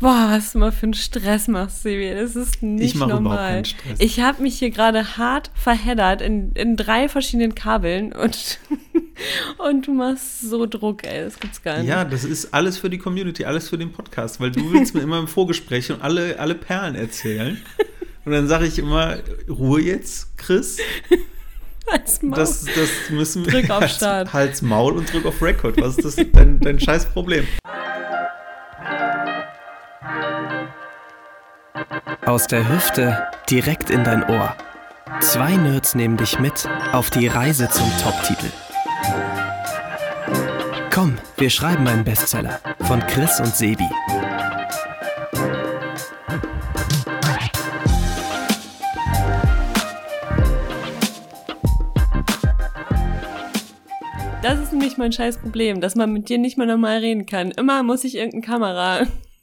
Boah, was du mal für einen Stress machst, Sebi. Das ist nicht Ich mache überhaupt normal. keinen Stress. Ich habe mich hier gerade hart verheddert in, in drei verschiedenen Kabeln und, und du machst so Druck, ey. Das gibt's gar nicht. Ja, das ist alles für die Community, alles für den Podcast, weil du willst mir immer im Vorgespräch und alle, alle Perlen erzählen. Und dann sage ich immer, Ruhe jetzt, Chris. Als Maus. Das, das müssen wir. Drück auf Hals- Start. Hals, Maul und drück auf Record. Was ist das dein, dein scheiß Problem? Aus der Hüfte direkt in dein Ohr. Zwei Nerds nehmen dich mit auf die Reise zum Top-Titel. Komm, wir schreiben einen Bestseller von Chris und Sebi. Das ist nämlich mein scheiß Problem, dass man mit dir nicht mehr normal reden kann. Immer muss ich irgendein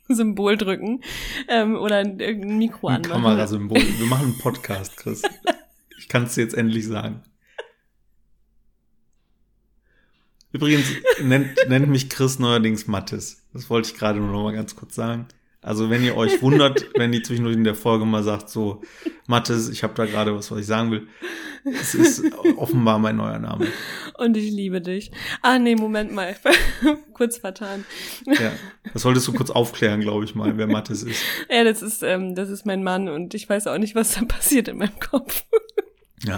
Kamerasymbol drücken ähm, oder irgendein Mikro Ein anmachen. Kamerasymbol. Wir machen einen Podcast, Chris. Ich kann es dir jetzt endlich sagen. Übrigens nennt, nennt mich Chris neuerdings Mattes. Das wollte ich gerade nur noch mal ganz kurz sagen. Also wenn ihr euch wundert, wenn die zwischendurch in der Folge mal sagt, so, Mattes, ich habe da gerade was, was ich sagen will. Es ist offenbar mein neuer Name. Und ich liebe dich. Ah, nee, Moment mal. Kurz vertan. Ja, das solltest du kurz aufklären, glaube ich mal, wer Mattes ist. Ja, das ist, ähm, das ist mein Mann und ich weiß auch nicht, was da passiert in meinem Kopf. Ja.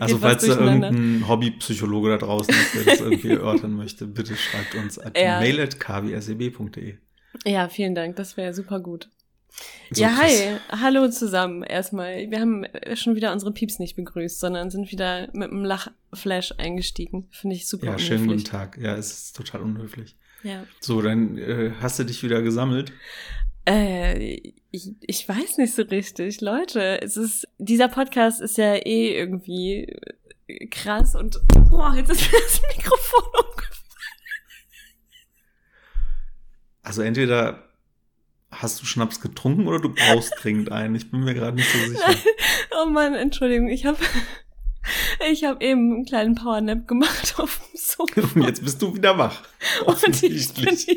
Also falls da irgendein Hobbypsychologe da draußen ist, der das irgendwie erörtern möchte, bitte schreibt uns at Ja. mail.kwseb.de. Ja, vielen Dank, das wäre super gut. So, ja, Chris. hi. Hallo zusammen erstmal. Wir haben schon wieder unsere Pieps nicht begrüßt, sondern sind wieder mit einem Lachflash eingestiegen. Finde ich super Ja, schönen guten unhöflich. Tag. Ja, es ist total unhöflich. Ja. So, dann äh, hast du dich wieder gesammelt. Äh, ich, ich weiß nicht so richtig. Leute, es ist, dieser Podcast ist ja eh irgendwie äh, krass und, boah, jetzt ist mir das Mikrofon umgefallen. Also entweder hast du Schnaps getrunken oder du brauchst dringend einen. Ich bin mir gerade nicht so sicher. Oh Mann, Entschuldigung, ich habe ich habe eben einen kleinen Powernap gemacht auf dem Sofa. Und jetzt bist du wieder wach. Und ich bin nicht-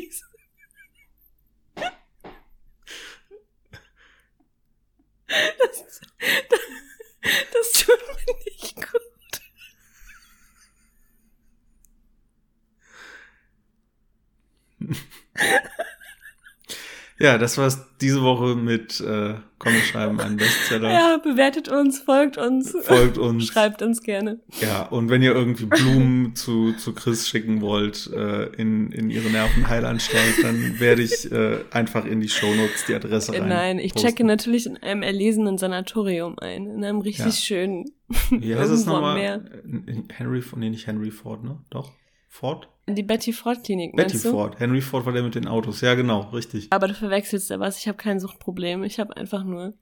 Das, das, das tut mir nicht gut. Ja, das war's diese Woche mit äh, Komm, wir schreiben einen Bestseller. Ja, bewertet uns, folgt uns, Folgt uns. schreibt uns gerne. Ja, und wenn ihr irgendwie Blumen zu, zu Chris schicken wollt äh, in, in ihre Nervenheilanstalt, dann werde ich äh, einfach in die Shownotes die Adresse Äh, rein. Nein, ich posten. checke natürlich in einem erlesenen Sanatorium ein, in einem richtig Ja. schönen. Wie heißt es nochmal? Meer. Henry, nee, nicht Henry Ford, ne? Doch? Ford? Die Betty Ford Klinik, Betty du? Ford. Henry Ford war der mit den Autos. Ja, genau, richtig. Aber du verwechselst da was. Ich habe kein Suchtproblem. Ich habe einfach nur,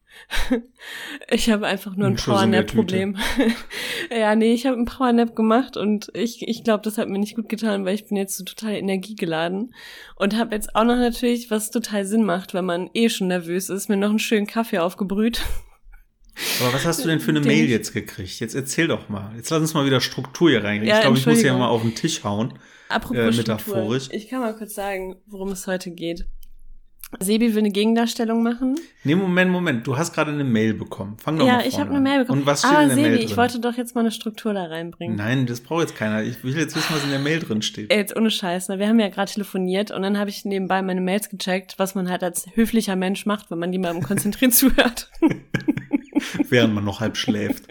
ich habe einfach nur ein Ein Powernap-Problem. ja, nee, ich habe einen Powernap gemacht und ich, ich glaube, das hat mir nicht gut getan, weil ich bin jetzt so total energiegeladen und habe jetzt auch noch natürlich, was total Sinn macht, wenn man eh schon nervös ist, mir noch einen schönen Kaffee aufgebrüht. Aber was hast du denn für eine Mail ich- jetzt gekriegt? Jetzt erzähl doch mal. Jetzt lass uns mal wieder Struktur hier reingehen. Ja, ich glaube, ich muss hier mal auf den Tisch hauen. Apropos Äh, Struktur. metaphorisch. Ich kann mal kurz sagen, worum es heute geht. Sebi will eine Gegendarstellung machen. Nee, Moment, Moment. Du hast gerade eine Mail bekommen. Fang doch ja, mal ich vorne habe eine an. Mail bekommen. Und was steht Aber in der Sebi, Mail ich drin? wollte doch jetzt mal eine Struktur da reinbringen. Nein, das braucht jetzt keiner. Ich will jetzt wissen, was in der Mail drin steht. Ey, jetzt ohne Scheiß, ne? Wir haben ja gerade telefoniert und dann habe ich nebenbei meine Mails gecheckt, was man halt als höflicher Mensch macht, wenn man jemandem konzentriert zuhört. während man noch halb schläft.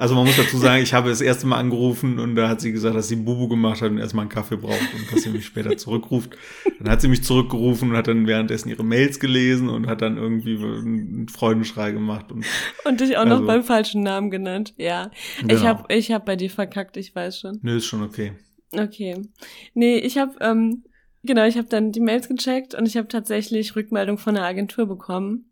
Also man muss dazu sagen, ich habe das erste Mal angerufen und da hat sie gesagt, dass sie Bubu gemacht hat und erstmal einen Kaffee braucht und dass sie mich später zurückruft. Dann hat sie mich zurückgerufen und hat dann währenddessen ihre Mails gelesen und hat dann irgendwie einen Freudenschrei gemacht. Und Und dich auch noch Also- beim falschen Namen genannt. Ja. Ich Genau. hab, ich hab bei dir verkackt, ich weiß schon. nö, ist schon okay. Okay. Nee, ich habe ähm, genau, ich habe dann die Mails gecheckt und ich habe tatsächlich Rückmeldung von der Agentur bekommen.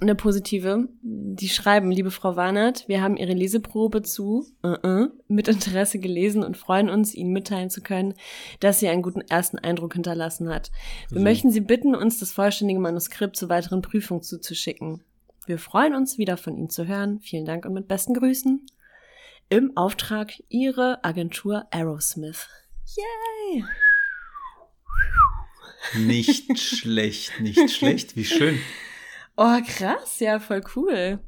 Eine positive. Die schreiben, liebe Frau Warnert, wir haben Ihre Leseprobe zu äh, äh, mit Interesse gelesen und freuen uns, Ihnen mitteilen zu können, dass sie einen guten ersten Eindruck hinterlassen hat. Wir So. möchten Sie bitten, uns das vollständige Manuskript zur weiteren Prüfung zuzuschicken. Wir freuen uns, wieder von Ihnen zu hören. Vielen Dank und mit besten Grüßen. Im Auftrag Ihre Agentur Aerosmith. Yay! Nicht schlecht, nicht schlecht. Wie schön. Oh, krass, ja, voll cool.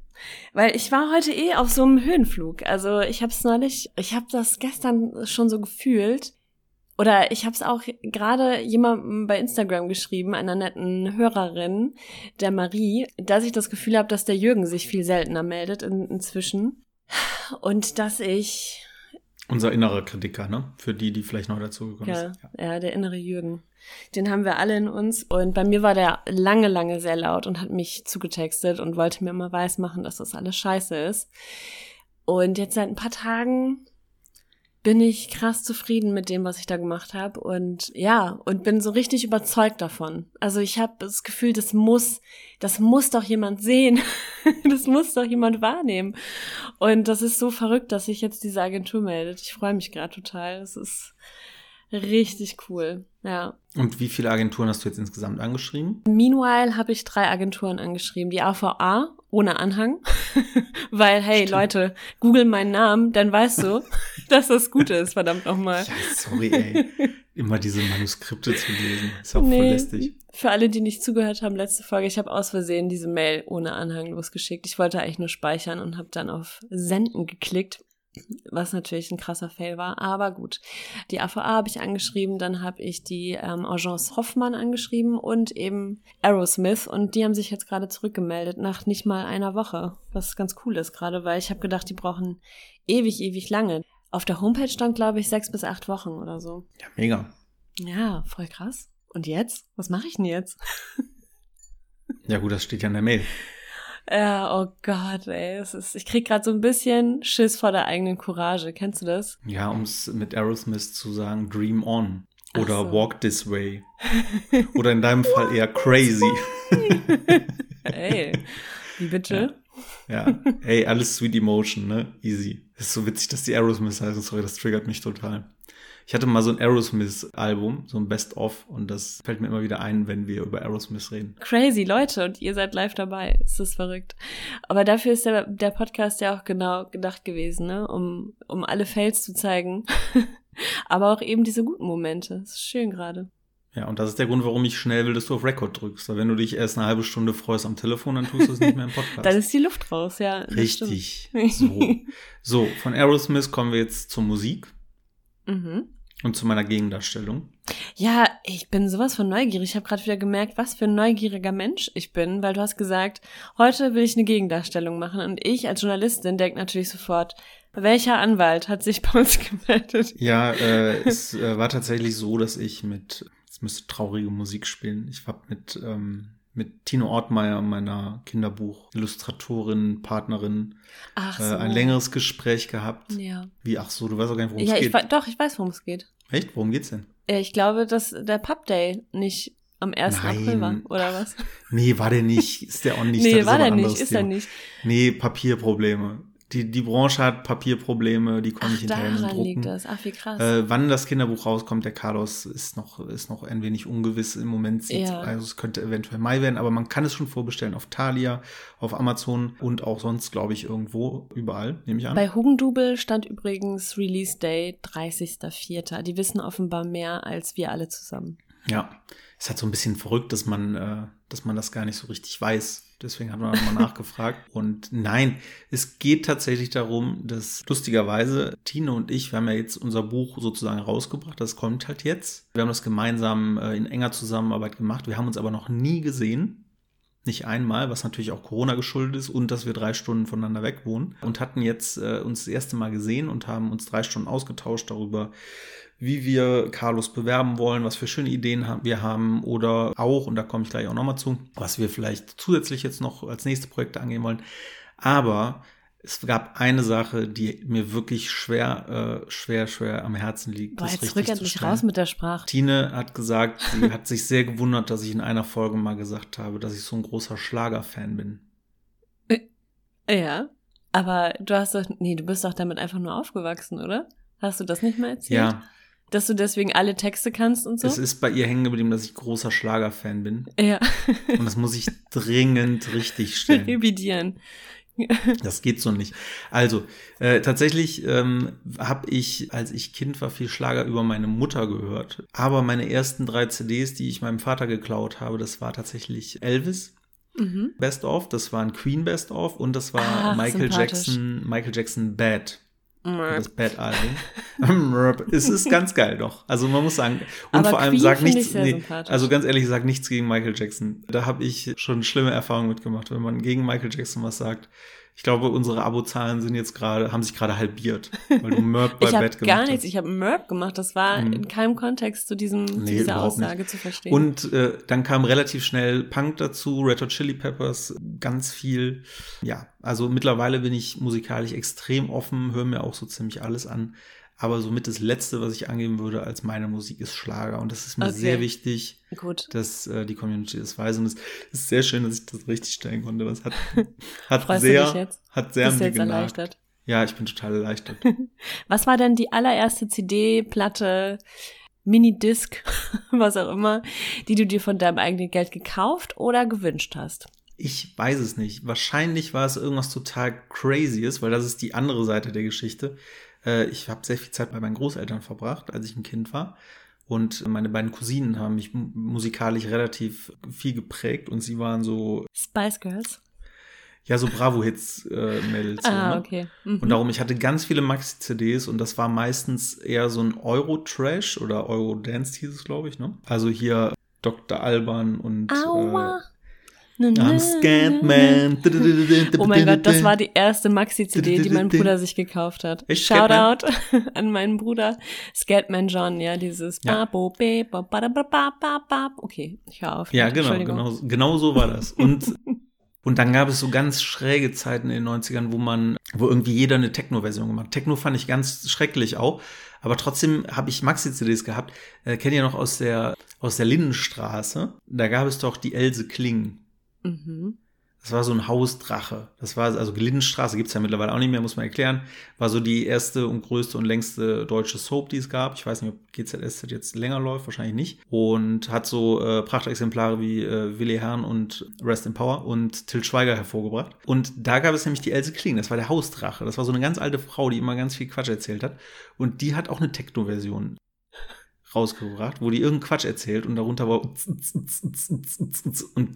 Weil ich war heute eh auf so einem Höhenflug. Also ich habe es neulich, ich habe das gestern schon so gefühlt. Oder ich habe es auch gerade jemandem bei Instagram geschrieben, einer netten Hörerin, der Marie, dass ich das Gefühl habe, dass der Jürgen sich viel seltener meldet in, inzwischen. Und dass ich unser innerer Kritiker, ne? Für die, die vielleicht noch dazugekommen ja, sind. Ja. ja, der innere Jürgen. Den haben wir alle in uns. Und bei mir war der lange, lange sehr laut und hat mich zugetextet und wollte mir immer weismachen, dass das alles scheiße ist. Und jetzt seit ein paar Tagen bin ich krass zufrieden mit dem, was ich da gemacht habe und ja, und bin so richtig überzeugt davon. Also ich habe das Gefühl, das muss, das muss doch jemand sehen. das muss doch jemand wahrnehmen. Und das ist so verrückt, dass sich jetzt diese Agentur meldet. Ich freue mich gerade total. Das ist richtig cool. Ja. Und wie viele Agenturen hast du jetzt insgesamt angeschrieben? Meanwhile habe ich drei Agenturen angeschrieben. Die AVA ohne Anhang. Weil, hey Stimmt. Leute, google meinen Namen, dann weißt du, dass das gut ist, verdammt nochmal. Ja, sorry, ey. Immer diese Manuskripte zu lesen. Ist auch nee, voll lästig. Für alle, die nicht zugehört haben, letzte Folge, ich habe aus Versehen diese Mail ohne Anhang losgeschickt. Ich wollte eigentlich nur speichern und habe dann auf Senden geklickt was natürlich ein krasser Fail war, aber gut. Die AVA habe ich angeschrieben, dann habe ich die ähm, Agence Hoffmann angeschrieben und eben Aerosmith und die haben sich jetzt gerade zurückgemeldet nach nicht mal einer Woche, was ganz cool ist gerade, weil ich habe gedacht, die brauchen ewig, ewig lange. Auf der Homepage stand, glaube ich, sechs bis acht Wochen oder so. Ja, mega. Ja, voll krass. Und jetzt? Was mache ich denn jetzt? ja gut, das steht ja in der Mail. Ja, oh Gott, ey. Es ist, ich krieg gerade so ein bisschen Schiss vor der eigenen Courage. Kennst du das? Ja, um es mit Aerosmith zu sagen, Dream On. Oder so. Walk This Way. Oder in deinem Fall eher Crazy. ey, wie bitte? Ja. ja, ey, alles Sweet Emotion, ne? Easy. ist so witzig, dass die Aerosmith heißen. Sorry, das triggert mich total. Ich hatte mal so ein Aerosmith-Album, so ein Best-of, und das fällt mir immer wieder ein, wenn wir über Aerosmith reden. Crazy, Leute, und ihr seid live dabei. Ist das verrückt. Aber dafür ist der, der Podcast ja auch genau gedacht gewesen, ne? Um, um alle Fails zu zeigen. Aber auch eben diese guten Momente. Das ist schön gerade. Ja, und das ist der Grund, warum ich schnell will, dass du auf Record drückst. Weil wenn du dich erst eine halbe Stunde freust am Telefon, dann tust du es nicht mehr im Podcast. dann ist die Luft raus, ja. Richtig. So. so, von Aerosmith kommen wir jetzt zur Musik. Mhm. Und zu meiner Gegendarstellung. Ja, ich bin sowas von neugierig. Ich habe gerade wieder gemerkt, was für ein neugieriger Mensch ich bin, weil du hast gesagt, heute will ich eine Gegendarstellung machen. Und ich als Journalistin denke natürlich sofort, welcher Anwalt hat sich bei uns gemeldet? Ja, äh, es äh, war tatsächlich so, dass ich mit, es müsste traurige Musik spielen. Ich habe mit ähm, mit Tino Ortmeier, meiner Kinderbuch-Illustratorin, Partnerin, so. äh, ein längeres Gespräch gehabt. Ja. Wie, ach so, du weißt auch gar nicht, worum ja, es geht. Ja, doch, ich weiß, worum es geht. Echt? Worum geht's denn? Ich glaube, dass der Pub Day nicht am 1. Nein. April war, oder was? Nee, war der nicht. Ist der auch nicht. nee, war der nicht, ist er nicht. Nee, Papierprobleme die, die Branche hat Papierprobleme, die kommen nicht hinterher daran drucken. liegt das. Ach, wie krass. Äh, wann das Kinderbuch rauskommt, der Carlos, ist noch, ist noch ein wenig ungewiss. Im Moment ja. also es könnte eventuell Mai werden, aber man kann es schon vorbestellen auf Thalia, auf Amazon und auch sonst, glaube ich, irgendwo, überall, nehme ich an. Bei Hugendubel stand übrigens Release Day 30.04. Die wissen offenbar mehr als wir alle zusammen. Ja, ist halt so ein bisschen verrückt, dass man, äh, dass man das gar nicht so richtig weiß. Deswegen hat man nochmal nachgefragt. Und nein, es geht tatsächlich darum, dass lustigerweise Tine und ich, wir haben ja jetzt unser Buch sozusagen rausgebracht. Das kommt halt jetzt. Wir haben das gemeinsam äh, in enger Zusammenarbeit gemacht. Wir haben uns aber noch nie gesehen. Nicht einmal, was natürlich auch Corona geschuldet ist und dass wir drei Stunden voneinander weg wohnen. Und hatten jetzt äh, uns das erste Mal gesehen und haben uns drei Stunden ausgetauscht darüber, wie wir Carlos bewerben wollen, was für schöne Ideen wir haben oder auch, und da komme ich gleich auch nochmal zu, was wir vielleicht zusätzlich jetzt noch als nächste Projekte angehen wollen. Aber es gab eine Sache, die mir wirklich schwer, äh, schwer, schwer am Herzen liegt. Boah, jetzt rück endlich raus mit der Sprache. Tine hat gesagt, sie hat sich sehr gewundert, dass ich in einer Folge mal gesagt habe, dass ich so ein großer Schlagerfan bin. Äh, ja, aber du hast doch, nee, du bist doch damit einfach nur aufgewachsen, oder? Hast du das nicht mal erzählt? Ja, dass du deswegen alle Texte kannst und so? Es ist bei ihr hängen geblieben, dass ich großer Schlagerfan bin. Ja. und das muss ich dringend richtig stellen. Revidieren. Das geht so nicht. Also, äh, tatsächlich ähm, habe ich, als ich Kind war, viel Schlager über meine Mutter gehört. Aber meine ersten drei CDs, die ich meinem Vater geklaut habe, das war tatsächlich Elvis. Mhm. Best of, das war ein Queen Best of und das war Ah, Michael. Jackson, Michael Jackson Bad. Das Bad-Album. Merp. es ist ganz geil doch. Also man muss sagen, und Aber vor allem Queen sag nichts, nee, also ganz ehrlich, sag nichts gegen Michael Jackson. Da habe ich schon schlimme Erfahrungen mitgemacht, wenn man gegen Michael Jackson was sagt. Ich glaube, unsere Abozahlen sind jetzt gerade, haben sich gerade halbiert, weil du Merp bei Ich Bad gemacht gar nichts, hast. ich habe Merp gemacht. Das war Mhm. in keinem Kontext zu diesem Nee, dieser überhaupt nicht. Aussage zu verstehen. Und äh, dann kam relativ schnell Punk dazu, Red Hot Chili Peppers, ganz viel. Ja, also mittlerweile bin ich musikalisch extrem offen, höre mir auch so ziemlich alles an. Aber somit das Letzte, was ich angeben würde als meine Musik, ist Schlager. Und das ist mir Okay. sehr wichtig, Gut. dass äh, die Community das weiß. Und es ist sehr schön, dass ich das richtig stellen konnte. Das hat, hat sehr, hat sehr Bist an mir jetzt genagt. erleichtert? Ja, ich bin total erleichtert. Was war denn die allererste CD, Platte, Minidisc, was auch immer, die du dir von deinem eigenen Geld gekauft oder gewünscht hast? Ich weiß es nicht. Wahrscheinlich war es irgendwas total Crazyes, weil das ist die andere Seite der Geschichte. Äh, ich habe sehr viel Zeit bei meinen Großeltern verbracht, als ich ein Kind war. Und meine beiden Cousinen haben mich mu- musikalisch relativ viel geprägt und sie waren so, Spice Girls? ja, so Bravo-Hits-Mädels. so, Ah, ne? okay. Mhm. Und darum, ich hatte ganz viele Maxi-CDs und das war meistens eher so ein Euro-Trash oder Euro-Dance hieß es, glaube ich, ne? Also hier Dr. Alban und Aua. äh, I'm scared, man. Oh mein Gott, das war die erste Maxi-CD, die mein Bruder sich gekauft hat. Echt, Shoutout an meinen Bruder. Scatman John, ja, dieses Ja. Okay, ich höre auf. Ja, genau, genau, genau so war das. Und, und dann gab es so ganz schräge Zeiten in den 90ern, wo man, wo irgendwie jeder eine Techno-Version gemacht hat. Techno fand ich ganz schrecklich auch. Aber trotzdem habe ich Maxi-CDs gehabt. Äh, kennt ihr noch aus der, aus der Lindenstraße? Da gab es doch die Else Kling. Mhm. Das war so ein Hausdrache. Das war also Lindenstraße gibt's ja mittlerweile auch nicht mehr, muss man erklären. War so die erste und größte und längste deutsche Soap, die es gab. Ich weiß nicht, ob GZSZ jetzt länger läuft, wahrscheinlich nicht. Und hat so äh, Prachtexemplare wie äh, Willi Herrn und Rest in Power und Till Schweiger hervorgebracht. Und da gab es nämlich die Else Kling. Das war der Hausdrache. Das war so eine ganz alte Frau, die immer ganz viel Quatsch erzählt hat. Und die hat auch eine Techno-Version rausgebracht, wo die irgendeinen Quatsch erzählt und darunter war und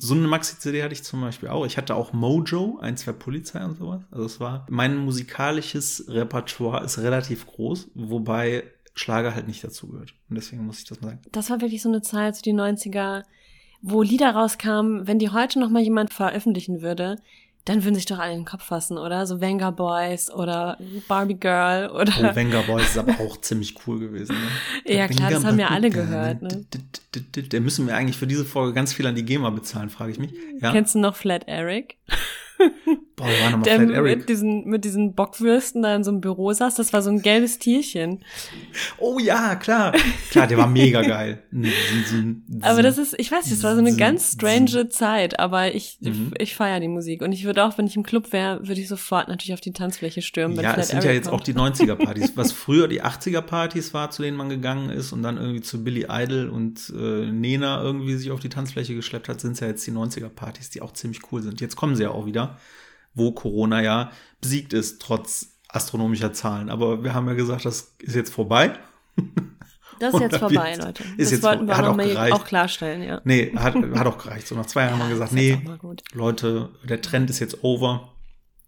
so eine Maxi-CD hatte ich zum Beispiel auch. Ich hatte auch Mojo, ein, zwei Polizei und sowas. Also es war, mein musikalisches Repertoire ist relativ groß, wobei Schlager halt nicht dazugehört. Und deswegen muss ich das mal sagen. Das war wirklich so eine Zeit, so die 90er, wo Lieder rauskamen, wenn die heute noch mal jemand veröffentlichen würde, dann würden sich doch alle in den Kopf fassen, oder? So Venga Boys oder Barbie Girl oder Oh, Venga Boys ist aber auch ziemlich cool gewesen. Ne? Ja, klar, das haben ja alle gehört, ne? Da müssen wir eigentlich für diese Folge ganz viel an die GEMA bezahlen, frage ich mich. Ja? Kennst du noch Flat Eric? Boah, war nochmal Der Flat mit Eric. diesen, mit diesen Bockwürsten da in so einem Büro saß, das war so ein gelbes Tierchen. Oh ja, klar. Klar, der war mega geil. Aber das ist, ich weiß nicht, das war so eine ganz strange Zeit, aber ich, Mhm. ich feiere die Musik. Und ich würde auch, wenn ich im Club wäre, würde ich sofort natürlich auf die Tanzfläche stürmen. Ja, es sind Eric ja jetzt kommt. auch die 90er-Partys. Was früher die 80er-Partys war, zu denen man gegangen ist und dann irgendwie zu Billy Idol und äh, Nena irgendwie sich auf die Tanzfläche geschleppt hat, sind es ja jetzt die 90er-Partys, die auch ziemlich cool sind. Jetzt kommen sie ja auch wieder, wo Corona ja besiegt ist, trotz astronomischer Zahlen. Aber wir haben ja gesagt, das ist jetzt vorbei. Das ist jetzt vorbei, wird- Leute. ist das jetzt wollten wir hat auch auch mal gereicht. auch klarstellen, ja. Nee, hat, hat auch gereicht. So nach zwei Jahren haben wir gesagt, jetzt nee. Leute, der Trend ist jetzt over.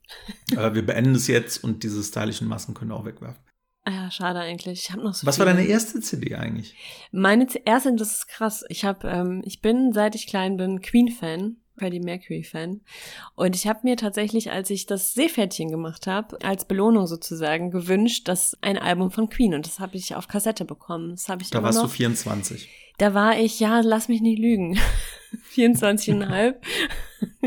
äh, wir beenden es jetzt und diese stylischen Masken können wir auch wegwerfen. Ah Ja, schade eigentlich. Ich habe noch so Was war viele. deine erste CD eigentlich? Meine erste, das ist krass. Ich habe, ähm, ich bin, seit ich klein bin, Queen-Fan, Freddie Mercury-Fan. Und ich habe mir tatsächlich, als ich das Seepferdchen gemacht habe, als Belohnung sozusagen gewünscht, dass ein Album von Queen. Und das habe ich auf Kassette bekommen. Das habe ich Da warst noch. du 24. Da war ich, ja, lass mich nicht lügen. 24,5.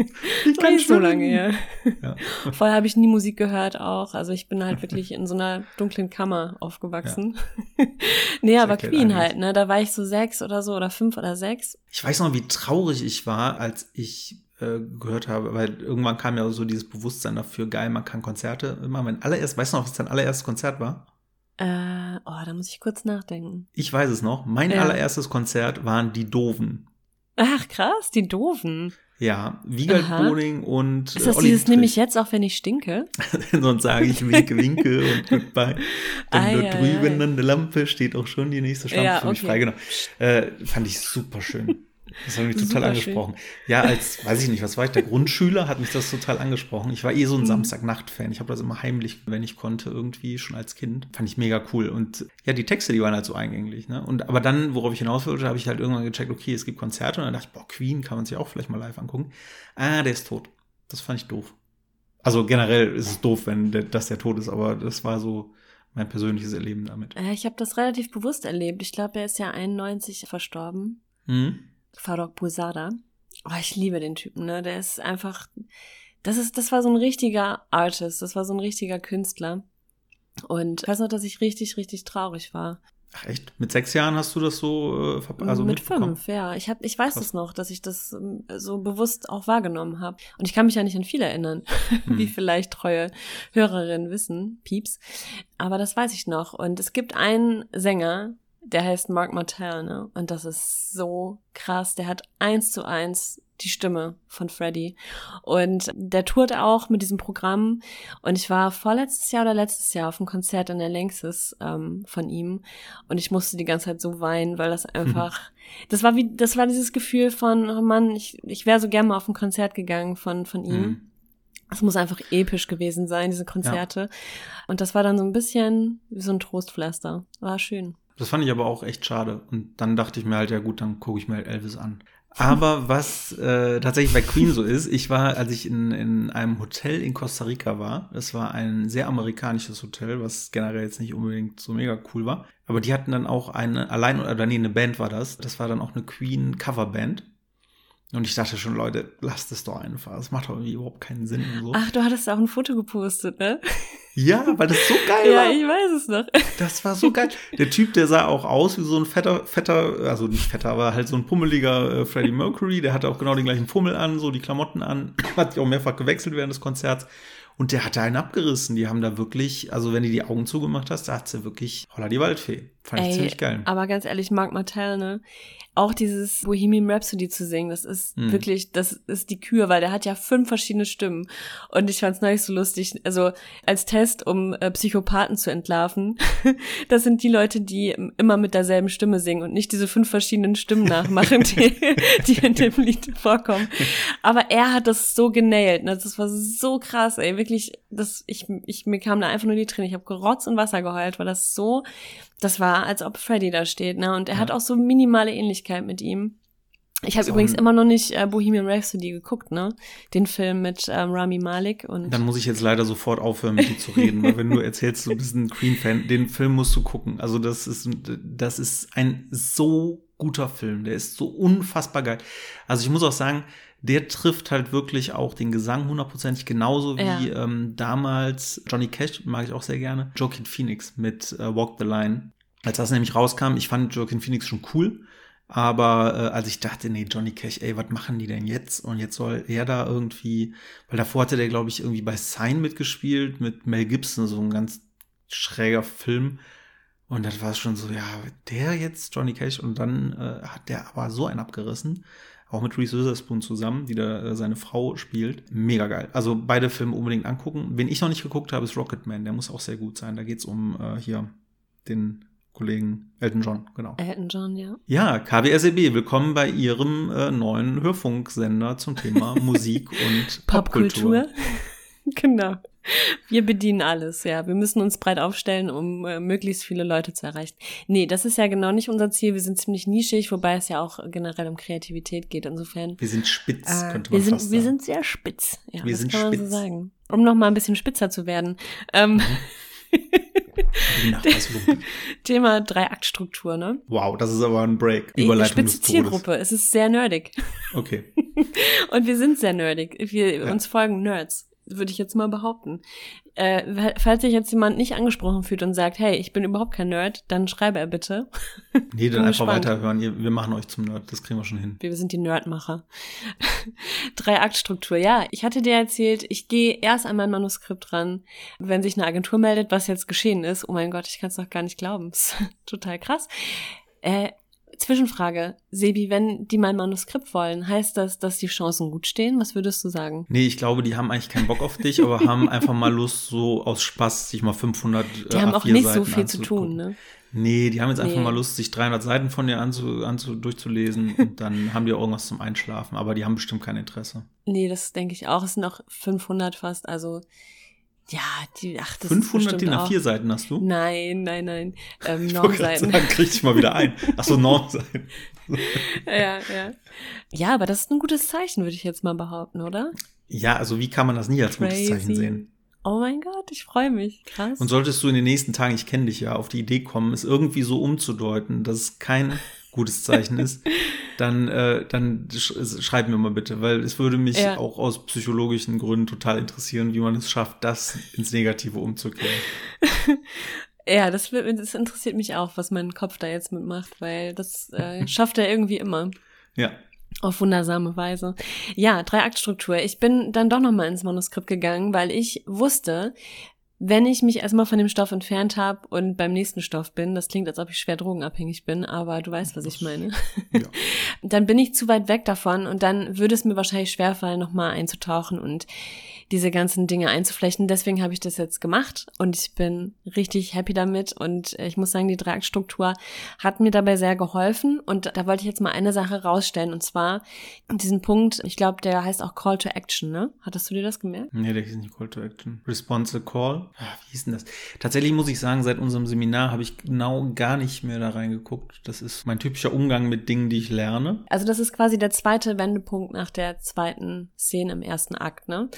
Ich War nicht so lange her. Ja. Vorher habe ich nie Musik gehört auch. Also ich bin halt wirklich in so einer dunklen Kammer aufgewachsen. nee, aber Queen einiges. halt, ne? Da war ich so sechs oder so oder fünf oder sechs. Ich weiß noch, wie traurig ich war, als ich äh, gehört habe, weil irgendwann kam ja so dieses Bewusstsein dafür, geil, man kann Konzerte immer. Mein allererst, weißt du noch, was dein allererstes Konzert war? Äh, oh, da muss ich kurz nachdenken. Ich weiß es noch. Mein Ja. allererstes Konzert waren die Doofen. Ach krass, die doofen. Ja, Wiegald Aha. Boning und Ist das äh, Olli dieses Dietrich. nehme ich jetzt, auch wenn ich stinke? Sonst sage ich winke, winke und goodbye. Denn Ei, dort ei, drüben ei. an der Lampe steht auch schon die nächste Schlampe Ja, für mich okay. frei. Genau. Äh, fand ich super schön. Das hat mich total Super angesprochen. Ja, als, weiß ich nicht, was war ich, der Grundschüler hat mich das total angesprochen. Ich war eh Mhm. so ein Samstagnacht-Fan. Ich habe das immer heimlich, wenn ich konnte, irgendwie schon als Kind. Fand ich mega cool. Und ja, die Texte, die waren halt so eingänglich. Ne? Und aber dann, worauf ich hinaus wollte, habe ich halt irgendwann gecheckt, okay, es gibt Konzerte. Und dann dachte ich, boah, Queen kann man sich auch vielleicht mal live angucken. Ah, der ist tot. Das fand ich doof. Also generell ist es doof, wenn der, dass der tot ist, aber das war so mein persönliches Erleben damit. Äh, Ich habe das relativ bewusst erlebt. Ich glaube, er ist ja 91 verstorben. Mhm. Farok Busada. Oh, ich liebe den Typen, ne? Der ist einfach, das ist, das war so ein richtiger Artist, das war so ein richtiger Künstler. Und ich weiß noch, dass ich richtig, richtig traurig war. Ach echt? Mit sechs Jahren hast du das so äh, also mit fünf, ja. Ich hab, ich weiß es noch, dass ich das ähm, so bewusst auch wahrgenommen habe. Und ich kann mich ja nicht an viel erinnern, Hm. wie vielleicht treue Hörerinnen wissen, Pieps. Aber das weiß ich noch. Und es gibt einen Sänger, der heißt Mark Martell, ne? Und das ist so krass. Der hat eins zu eins die Stimme von Freddie. Und der tourt auch mit diesem Programm. Und ich war vorletztes Jahr oder letztes Jahr auf einem Konzert in der Längses ähm, von ihm. Und ich musste die ganze Zeit so weinen, weil das einfach, das war wie, das war dieses Gefühl von, oh Mann, ich, ich wäre so gerne mal auf ein Konzert gegangen von, von ihm. Mhm. Es muss einfach episch gewesen sein, diese Konzerte. Und das war dann so ein bisschen wie so ein Trostpflaster. War schön. Das fand ich aber auch echt schade. Und dann dachte ich mir halt, ja gut, dann gucke ich mir halt Elvis an. Aber was äh, tatsächlich bei Queen so ist, ich war, als ich in, in einem Hotel in Costa Rica war, das war ein sehr amerikanisches Hotel, was generell jetzt nicht unbedingt so mega cool war. Aber die hatten dann auch eine, allein oder nee, eine Band war das. Das war dann auch eine Queen Coverband. Und ich dachte schon, Leute, lasst es doch einfach. Das macht doch irgendwie überhaupt keinen Sinn und so. Ach, du hattest auch ein Foto gepostet, ne? Ja, weil das so geil Ja, war. ich weiß es noch. Das war so geil. Der Typ, der sah auch aus wie so ein fetter, fetter, also nicht fetter, aber halt so ein pummeliger äh, Freddie Mercury. Der hatte auch genau den gleichen Fummel an, so die Klamotten an. Hat sich auch mehrfach gewechselt während des Konzerts. Und der hatte einen abgerissen. Die haben da wirklich, also wenn du die Augen zugemacht hast, da hat sie wirklich Holla die Waldfee. Fand ich ziemlich geil. Aber ganz ehrlich, Mark Martell, ne? Auch dieses Bohemian Rhapsody zu singen, das ist Mhm. wirklich, das ist die Kür, weil der hat ja fünf verschiedene Stimmen. Und ich fand's neulich so lustig, also als Test, um äh, Psychopathen zu entlarven, das sind die Leute, die immer mit derselben Stimme singen und nicht diese fünf verschiedenen Stimmen nachmachen, die, die in dem Lied vorkommen. Aber er hat das so genailt, ne? Das war so krass, ey, wirklich, das, ich, ich, mir kam da einfach nur die Tränen. Ich habe Gerotz und Wasser geheult, weil das so, das war, als ob Freddy da steht, ne? Und er Ja. hat auch so minimale Ähnlichkeit mit ihm. Ich habe übrigens immer noch nicht äh, Bohemian Rhapsody geguckt, ne? Den Film mit ähm, Rami Malek und Dann muss ich jetzt leider sofort aufhören, mit dir zu reden, weil wenn du erzählst, du bist ein Queen-Fan, den Film musst du gucken. Also das ist, das ist ein so guter Film. Der ist so unfassbar geil. Also ich muss auch sagen, der trifft halt wirklich auch den Gesang hundertprozentig genauso wie Ja. ähm, damals Johnny Cash, mag ich auch sehr gerne, Joaquin Phoenix mit äh, Walk the Line. Als das nämlich rauskam, ich fand Joaquin Phoenix schon cool, aber äh, als ich dachte, nee, Johnny Cash, ey, was machen die denn jetzt? Und jetzt soll er da irgendwie, weil davor hatte der, glaube ich, irgendwie bei Sign mitgespielt mit Mel Gibson, so ein ganz schräger Film. Und das war schon so, ja, der jetzt, Johnny Cash, und dann äh, hat der aber so einen abgerissen. Auch mit Reese Witherspoon zusammen, die da äh, seine Frau spielt. Mega geil. Also beide Filme unbedingt angucken. Wen ich noch nicht geguckt habe, ist Rocketman. Der muss auch sehr gut sein. Da geht's um äh, hier den Kollegen Elton John, genau. Elton John, ja. Ja, KWSEB, willkommen bei Ihrem äh, neuen Hörfunksender zum Thema Musik und Popkultur. Popkultur. genau. Wir bedienen alles, ja. Wir müssen uns breit aufstellen, um äh, möglichst viele Leute zu erreichen. Nee, das ist ja genau nicht unser Ziel. Wir sind ziemlich nischig, wobei es ja auch generell um Kreativität geht. Insofern. Wir sind spitz, äh, könnte man wir sind, fast wir sagen. sind sehr spitz. Ja, Wir das sind kann man so spitz. sagen. Um noch mal ein bisschen spitzer zu werden. Ähm, Weißwurm. Thema Dreiaktstruktur, ne? Wow, das ist aber ein Break. Überleitung Spitze des Todes. Zielgruppe. Es ist sehr nerdig. Okay. Und wir sind sehr nerdig. Wir Ja. uns folgen Nerds, würde ich jetzt mal behaupten. Äh, falls sich jetzt jemand nicht angesprochen fühlt und sagt, hey, ich bin überhaupt kein Nerd, dann schreibe er bitte. Nee, dann einfach gespannt. weiterhören. Wir machen euch zum Nerd. Das kriegen wir schon hin. Wir sind die Nerdmacher. Drei-Akt-Struktur. Ja, ich hatte dir erzählt, ich gehe erst an mein Manuskript ran, wenn sich eine Agentur meldet, was jetzt geschehen ist. Oh mein Gott, ich kann es noch gar nicht glauben. Das ist total krass. Äh, Zwischenfrage, Sebi, wenn die mein Manuskript wollen, heißt das, dass die Chancen gut stehen? Was würdest du sagen? Nee, ich glaube, die haben eigentlich keinen Bock auf dich, aber haben einfach mal Lust, so aus Spaß sich mal 500 Die haben auch A4 nicht so Seiten viel zu tun, ne? Nee, die haben jetzt einfach Nee. mal Lust, sich 300 Seiten von dir anzu, anzu, durchzulesen und dann haben die auch irgendwas zum Einschlafen, aber die haben bestimmt kein Interesse. Nee, das denke ich auch. Es sind noch 500 fast, also ja, die, ach, das 500 ist DIN bestimmt auch. A4 Seiten hast du? Nein, nein, nein. Ähm, Ich Normseiten. sagen, krieg dich mal wieder ein. Ach so, Normseiten. ja, ja. Ja, aber das ist ein gutes Zeichen, würde ich jetzt mal behaupten, oder? Ja, also wie kann man das nie als gutes Zeichen sehen? Oh mein Gott, ich freue mich. Krass. Und solltest du in den nächsten Tagen, ich kenne dich ja, auf die Idee kommen, es irgendwie so umzudeuten, dass es kein gutes Zeichen ist, dann, äh, dann sch schreib mir mal bitte, weil es würde mich Ja. auch aus psychologischen Gründen total interessieren, wie man es schafft, das ins Negative umzukehren. ja, das, das interessiert mich auch, was mein Kopf da jetzt mitmacht, weil das äh, schafft er irgendwie immer. Ja. Auf wundersame Weise. Ja, Drei-Akt-Struktur. Ich bin dann doch nochmal ins Manuskript gegangen, weil ich wusste, wenn ich mich erstmal von dem Stoff entfernt habe und beim nächsten Stoff bin, das klingt, als ob ich schwer drogenabhängig bin, aber du weißt, was ich meine. Ja. dann bin ich zu weit weg davon und dann würde es mir wahrscheinlich schwerfallen, nochmal einzutauchen und diese ganzen Dinge einzuflechten. Deswegen habe ich das jetzt gemacht und ich bin richtig happy damit und ich muss sagen, die Dreieckstruktur hat mir dabei sehr geholfen und da wollte ich jetzt mal eine Sache rausstellen und zwar diesen Punkt, ich glaube, der heißt auch Call to Action, ne? Hattest du dir das gemerkt? Nee, der hieß nicht Call to Action. Response Call. Ah, Wie hieß denn das? Tatsächlich muss ich sagen, seit unserem Seminar habe ich genau gar nicht mehr da reingeguckt. Das ist mein typischer Umgang mit Dingen, die ich lerne. Also das ist quasi der zweite Wendepunkt nach der zweiten Szene im ersten Akt, ne?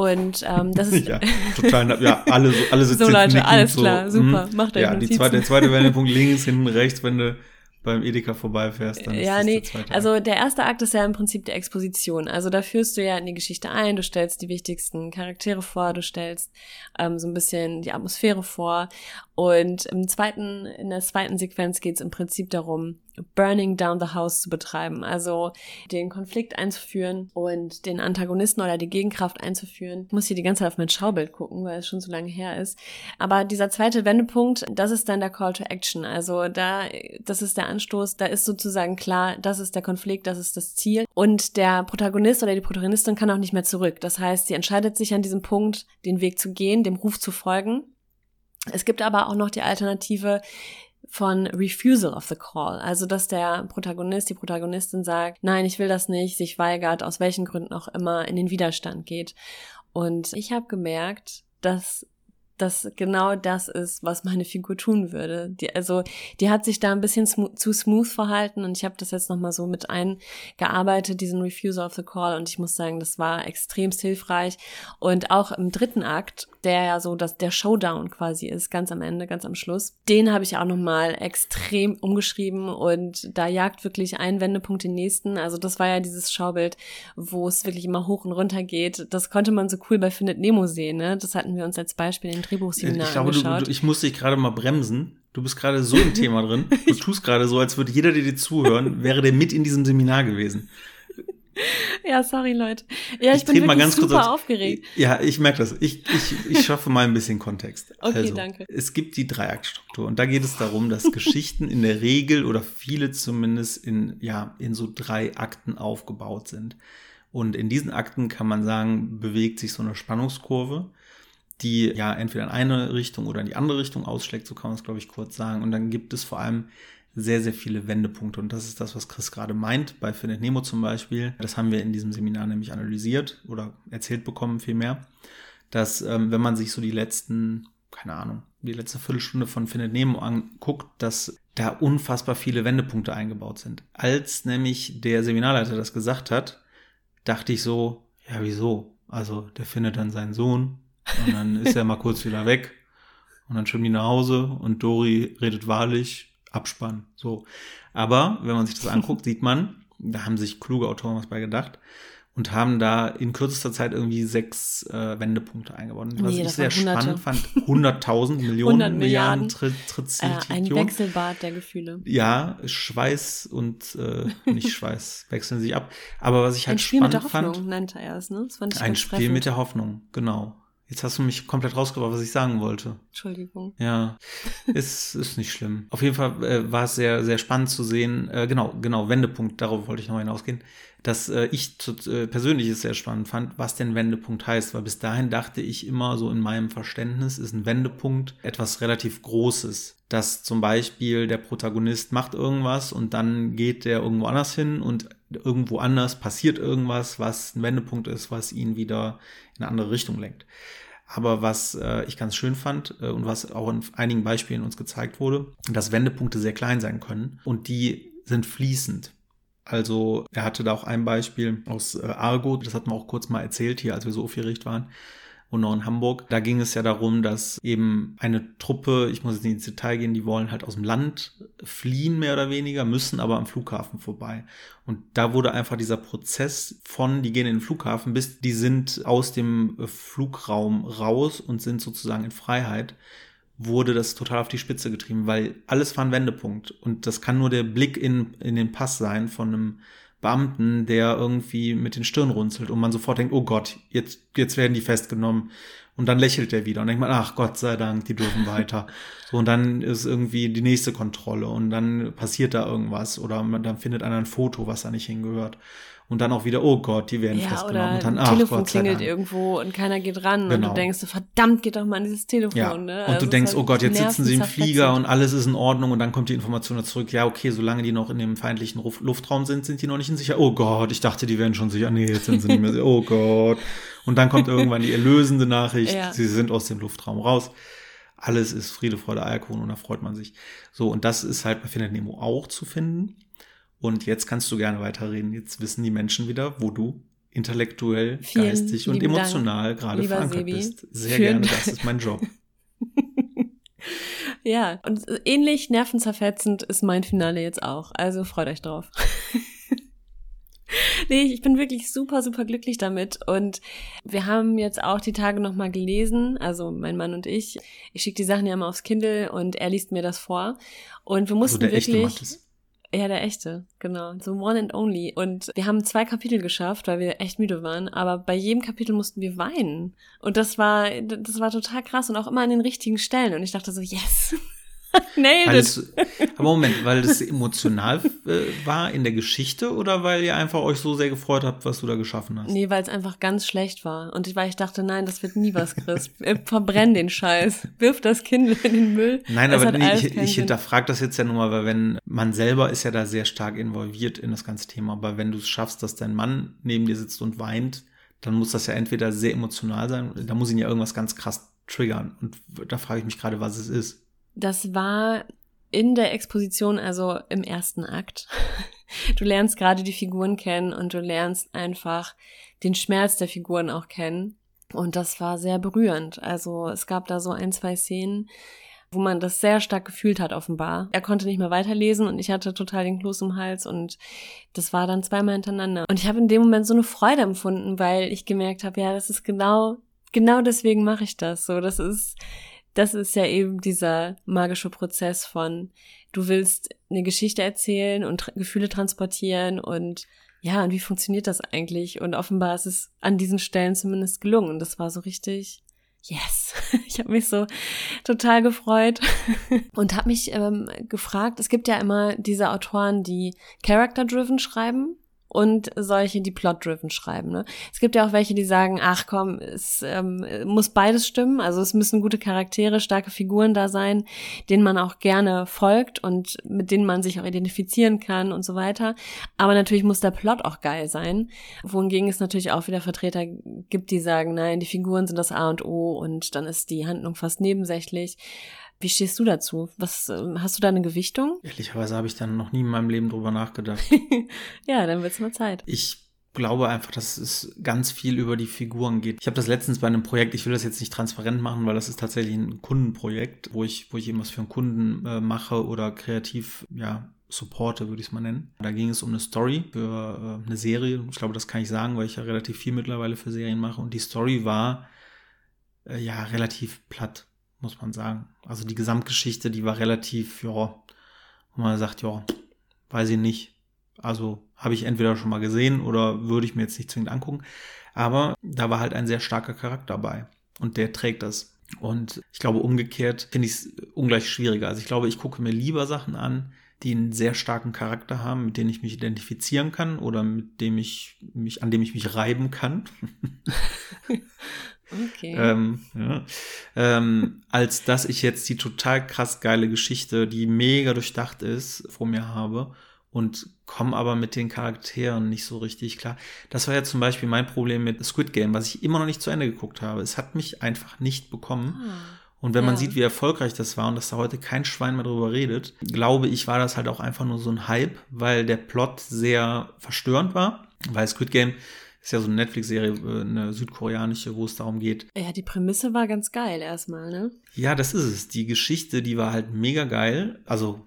Und ähm, das ist Ja, total. Ja, alle, alle sitzen So, Leute, alles so, klar, super, hm. macht euch Ja, die zweite, der zweite Wendepunkt links, hinten, rechts, wenn du beim Edeka vorbeifährst, dann ist ja, das nee, der zweite. also der erste Akt ist ja im Prinzip die Exposition. Also da führst du ja in die Geschichte ein, du stellst die wichtigsten Charaktere vor, du stellst ähm, so ein bisschen die Atmosphäre vor. Und im zweiten, in der zweiten Sequenz geht es im Prinzip darum, Burning Down the House zu betreiben. Also den Konflikt einzuführen und den Antagonisten oder die Gegenkraft einzuführen. Ich muss hier die ganze Zeit auf mein Schaubild gucken, weil es schon so lange her ist. Aber dieser zweite Wendepunkt, das ist dann der Call to Action. Also da, das ist der Anstoß, da ist sozusagen klar, das ist der Konflikt, das ist das Ziel. Und der Protagonist oder die Protagonistin kann auch nicht mehr zurück. Das heißt, sie entscheidet sich an diesem Punkt, den Weg zu gehen, dem Ruf zu folgen. Es gibt aber auch noch die Alternative, von Refusal of the Call. Also, dass der Protagonist, die Protagonistin sagt, nein, ich will das nicht, sich weigert, aus welchen Gründen auch immer, in den Widerstand geht. Und ich habe gemerkt, dass das genau das ist, was meine Figur tun würde. Die, also die hat sich da ein bisschen smo zu smooth verhalten und ich habe das jetzt nochmal so mit eingearbeitet, diesen Refusal of the Call und ich muss sagen, das war extremst hilfreich und auch im dritten Akt, der ja so dass der Showdown quasi ist, ganz am Ende, ganz am Schluss, den habe ich auch nochmal extrem umgeschrieben und da jagt wirklich ein Wendepunkt den nächsten. Also das war ja dieses Schaubild, wo es wirklich immer hoch und runter geht. Das konnte man so cool bei Findet Nemo sehen, ne? Das hatten wir uns als Beispiel in Drehbuchseminar ich glaube, du, du, ich muss dich gerade mal bremsen. Du bist gerade so im Thema drin. Du tust gerade so, als würde jeder, der dir zuhören, wäre der mit in diesem Seminar gewesen. ja, sorry, Leute. Ja, ich, Ich bin mal ganz kurz super auf- aufgeregt. Ja, ich merke das. Ich, ich, ich schaffe mal ein bisschen Kontext. Okay, also, danke. Es gibt die Dreiaktstruktur und da geht es darum, dass Geschichten in der Regel oder viele zumindest in, ja, in so drei Akten aufgebaut sind. Und in diesen Akten kann man sagen, bewegt sich so eine Spannungskurve, die ja entweder in eine Richtung oder in die andere Richtung ausschlägt, so kann man es, glaube ich, kurz sagen. Und dann gibt es vor allem sehr, sehr viele Wendepunkte. Und das ist das, was Chris gerade meint, bei Findet Nemo zum Beispiel. Das haben wir in diesem Seminar nämlich analysiert oder erzählt bekommen vielmehr, dass ähm, wenn man sich so die letzten, keine Ahnung, die letzte Viertelstunde von Findet Nemo anguckt, dass da unfassbar viele Wendepunkte eingebaut sind. Als nämlich der Seminarleiter das gesagt hat, dachte ich so, ja, wieso? Also der findet dann seinen Sohn und dann ist er mal kurz wieder weg und dann schwimmen die nach Hause und Dori redet wahrlich, Abspann, so. Aber wenn man sich das anguckt, sieht man, da haben sich kluge Autoren was bei gedacht und haben da in kürzester Zeit irgendwie sechs äh, Wendepunkte eingebaut. Was Nee, ich sehr spannend fand, 100.000 Millionen 100 Milliarden. Tritt, Äh, Tritt, ein Wechselbad der Gefühle. ja, Schweiß und äh, nicht Schweiß wechseln sich ab. Aber was ich Ein halt Spiel mit der spannend Hoffnung fand, nannte er es, ne? Fand ein Spiel mit der Hoffnung, genau. Jetzt hast du mich komplett rausgebracht, was ich sagen wollte. Entschuldigung. Ja, ist, ist nicht schlimm. Auf jeden Fall äh, war es sehr, sehr spannend zu sehen. Äh, genau, genau, Wendepunkt, darauf wollte ich noch hinausgehen. Dass äh, ich äh, persönlich es sehr spannend fand, was denn Wendepunkt heißt, weil bis dahin dachte ich immer so in meinem Verständnis ist ein Wendepunkt etwas relativ Großes. Dass zum Beispiel der Protagonist macht irgendwas und dann geht der irgendwo anders hin und irgendwo anders passiert irgendwas, was ein Wendepunkt ist, was ihn wieder in eine andere Richtung lenkt. Aber was äh, ich ganz schön fand äh, und was auch in einigen Beispielen uns gezeigt wurde, dass Wendepunkte sehr klein sein können und die sind fließend. Also er hatte da auch ein Beispiel aus äh, Argo, das hat man auch kurz mal erzählt hier, als wir so aufgeregt waren und noch in Hamburg. Da ging es ja darum, dass eben eine Truppe, ich muss jetzt nicht ins Detail gehen, die wollen halt aus dem Land fliehen, mehr oder weniger, müssen aber am Flughafen vorbei. Und da wurde einfach dieser Prozess von, die gehen in den Flughafen, bis die sind aus dem Flugraum raus und sind sozusagen in Freiheit wurde das total auf die Spitze getrieben, weil alles war ein Wendepunkt. Und das kann nur der Blick in, in den Pass sein von einem Beamten, der irgendwie mit den Stirn runzelt und man sofort denkt, oh Gott, jetzt, jetzt werden die festgenommen. Und dann lächelt er wieder und denkt man, ach Gott sei Dank, die dürfen weiter. so, und dann ist irgendwie die nächste Kontrolle und dann passiert da irgendwas oder man, dann findet einer ein Foto, was da nicht hingehört und dann auch wieder, oh Gott, die werden ja, festgenommen. Und dann, ein Telefon klingelt irgendwo und keiner geht ran genau. und du genau. denkst, verdammt, geht doch mal an dieses Telefon. Ja. Ne? Und also du denkst, halt oh Gott, jetzt sitzen sie im Flieger und alles ist in Ordnung und dann kommt die Information zurück, ja, okay, solange die noch in dem feindlichen Luftraum sind, sind die noch nicht in sicher. Oh Gott, ich dachte, die wären schon sicher. Nee, jetzt sind sie nicht mehr sicher. Oh Gott. Und dann kommt irgendwann die erlösende Nachricht, ja. sie sind aus dem Luftraum raus alles ist Friede, Freude, Eierkuchen und da freut man sich. So, und das ist halt bei Findet Nemo auch zu finden. Und jetzt kannst du gerne weiterreden. Jetzt wissen die Menschen wieder, wo du intellektuell, Vielen geistig und emotional Dank, gerade verankert Sebi. bist. Sehr Schön. gerne, das ist mein Job. ja, und ähnlich nervenzerfetzend ist mein Finale jetzt auch. Also freut euch drauf. nee, ich bin wirklich super, super glücklich damit. Und wir haben jetzt auch die Tage nochmal gelesen, also mein Mann und ich. Ich schicke die Sachen ja immer aufs Kindle und er liest mir das vor. Und wir mussten also wirklich. Ja, der echte, genau. So One and Only. Und wir haben zwei Kapitel geschafft, weil wir echt müde waren. Aber bei jedem Kapitel mussten wir weinen. Und das war, das war total krass und auch immer an den richtigen Stellen. Und ich dachte so, yes. Nailed es, aber Moment, weil das emotional äh, war in der Geschichte oder weil ihr einfach euch so sehr gefreut habt, was du da geschaffen hast? Nee, weil es einfach ganz schlecht war. Und ich, weil ich dachte, nein, das wird nie was, Chris. Verbrenn den Scheiß. Wirf das Kind in den Müll. Nein, aber nee, ich, ich hinterfrage das jetzt ja nur mal, weil wenn man selber ist ja da sehr stark involviert in das ganze Thema. Aber wenn du es schaffst, dass dein Mann neben dir sitzt und weint, dann muss das ja entweder sehr emotional sein, da muss ihn ja irgendwas ganz krass triggern. Und da frage ich mich gerade, was es ist. Das war in der Exposition, also im ersten Akt. Du lernst gerade die Figuren kennen und du lernst einfach den Schmerz der Figuren auch kennen. Und das war sehr berührend. Also es gab da so ein, zwei Szenen, wo man das sehr stark gefühlt hat, offenbar. Er konnte nicht mehr weiterlesen und ich hatte total den Kloß im Hals und das war dann zweimal hintereinander. Und ich habe in dem Moment so eine Freude empfunden, weil ich gemerkt habe, ja, das ist genau, genau deswegen mache ich das. So, das ist, das ist ja eben dieser magische Prozess von, du willst eine Geschichte erzählen und tra Gefühle transportieren und ja, und wie funktioniert das eigentlich? Und offenbar ist es an diesen Stellen zumindest gelungen. Und das war so richtig, yes. Ich habe mich so total gefreut und habe mich ähm, gefragt, es gibt ja immer diese Autoren, die character-driven schreiben und solche, die plot-driven schreiben. Ne? Es gibt ja auch welche, die sagen, ach komm, es ähm, muss beides stimmen. Also es müssen gute Charaktere, starke Figuren da sein, denen man auch gerne folgt und mit denen man sich auch identifizieren kann und so weiter. Aber natürlich muss der Plot auch geil sein. Wohingegen es natürlich auch wieder Vertreter gibt, die sagen, nein, die Figuren sind das A und O und dann ist die Handlung fast nebensächlich. Wie stehst du dazu? Was ähm, hast du da eine Gewichtung? Ehrlicherweise habe ich dann noch nie in meinem Leben drüber nachgedacht. ja, dann wird's mal Zeit. Ich glaube einfach, dass es ganz viel über die Figuren geht. Ich habe das letztens bei einem Projekt, ich will das jetzt nicht transparent machen, weil das ist tatsächlich ein Kundenprojekt, wo ich, wo ich irgendwas für einen Kunden äh, mache oder kreativ, ja, supporte, würde ich es mal nennen. Da ging es um eine Story für äh, eine Serie. Ich glaube, das kann ich sagen, weil ich ja relativ viel mittlerweile für Serien mache. Und die Story war äh, ja relativ platt muss man sagen. Also die Gesamtgeschichte, die war relativ, ja, wo man sagt, ja, weiß ich nicht. Also habe ich entweder schon mal gesehen oder würde ich mir jetzt nicht zwingend angucken. Aber da war halt ein sehr starker Charakter dabei. und der trägt das. Und ich glaube, umgekehrt finde ich es ungleich schwieriger. Also ich glaube, ich gucke mir lieber Sachen an, die einen sehr starken Charakter haben, mit denen ich mich identifizieren kann oder mit dem ich mich, an dem ich mich reiben kann. Okay. ähm, ja. ähm, als dass ich jetzt die total krass geile Geschichte, die mega durchdacht ist, vor mir habe und komme aber mit den Charakteren nicht so richtig klar. Das war ja zum Beispiel mein Problem mit Squid Game, was ich immer noch nicht zu Ende geguckt habe. Es hat mich einfach nicht bekommen. Ah. Und wenn man Ja. sieht, wie erfolgreich das war und dass da heute kein Schwein mehr drüber redet, glaube ich, war das halt auch einfach nur so ein Hype, weil der Plot sehr verstörend war. Weil Squid Game ist ja so eine Netflix-Serie, äh, eine südkoreanische, wo es darum geht. Ja, die Prämisse war ganz geil erstmal, ne? Ja, das ist es. Die Geschichte, die war halt mega geil. Also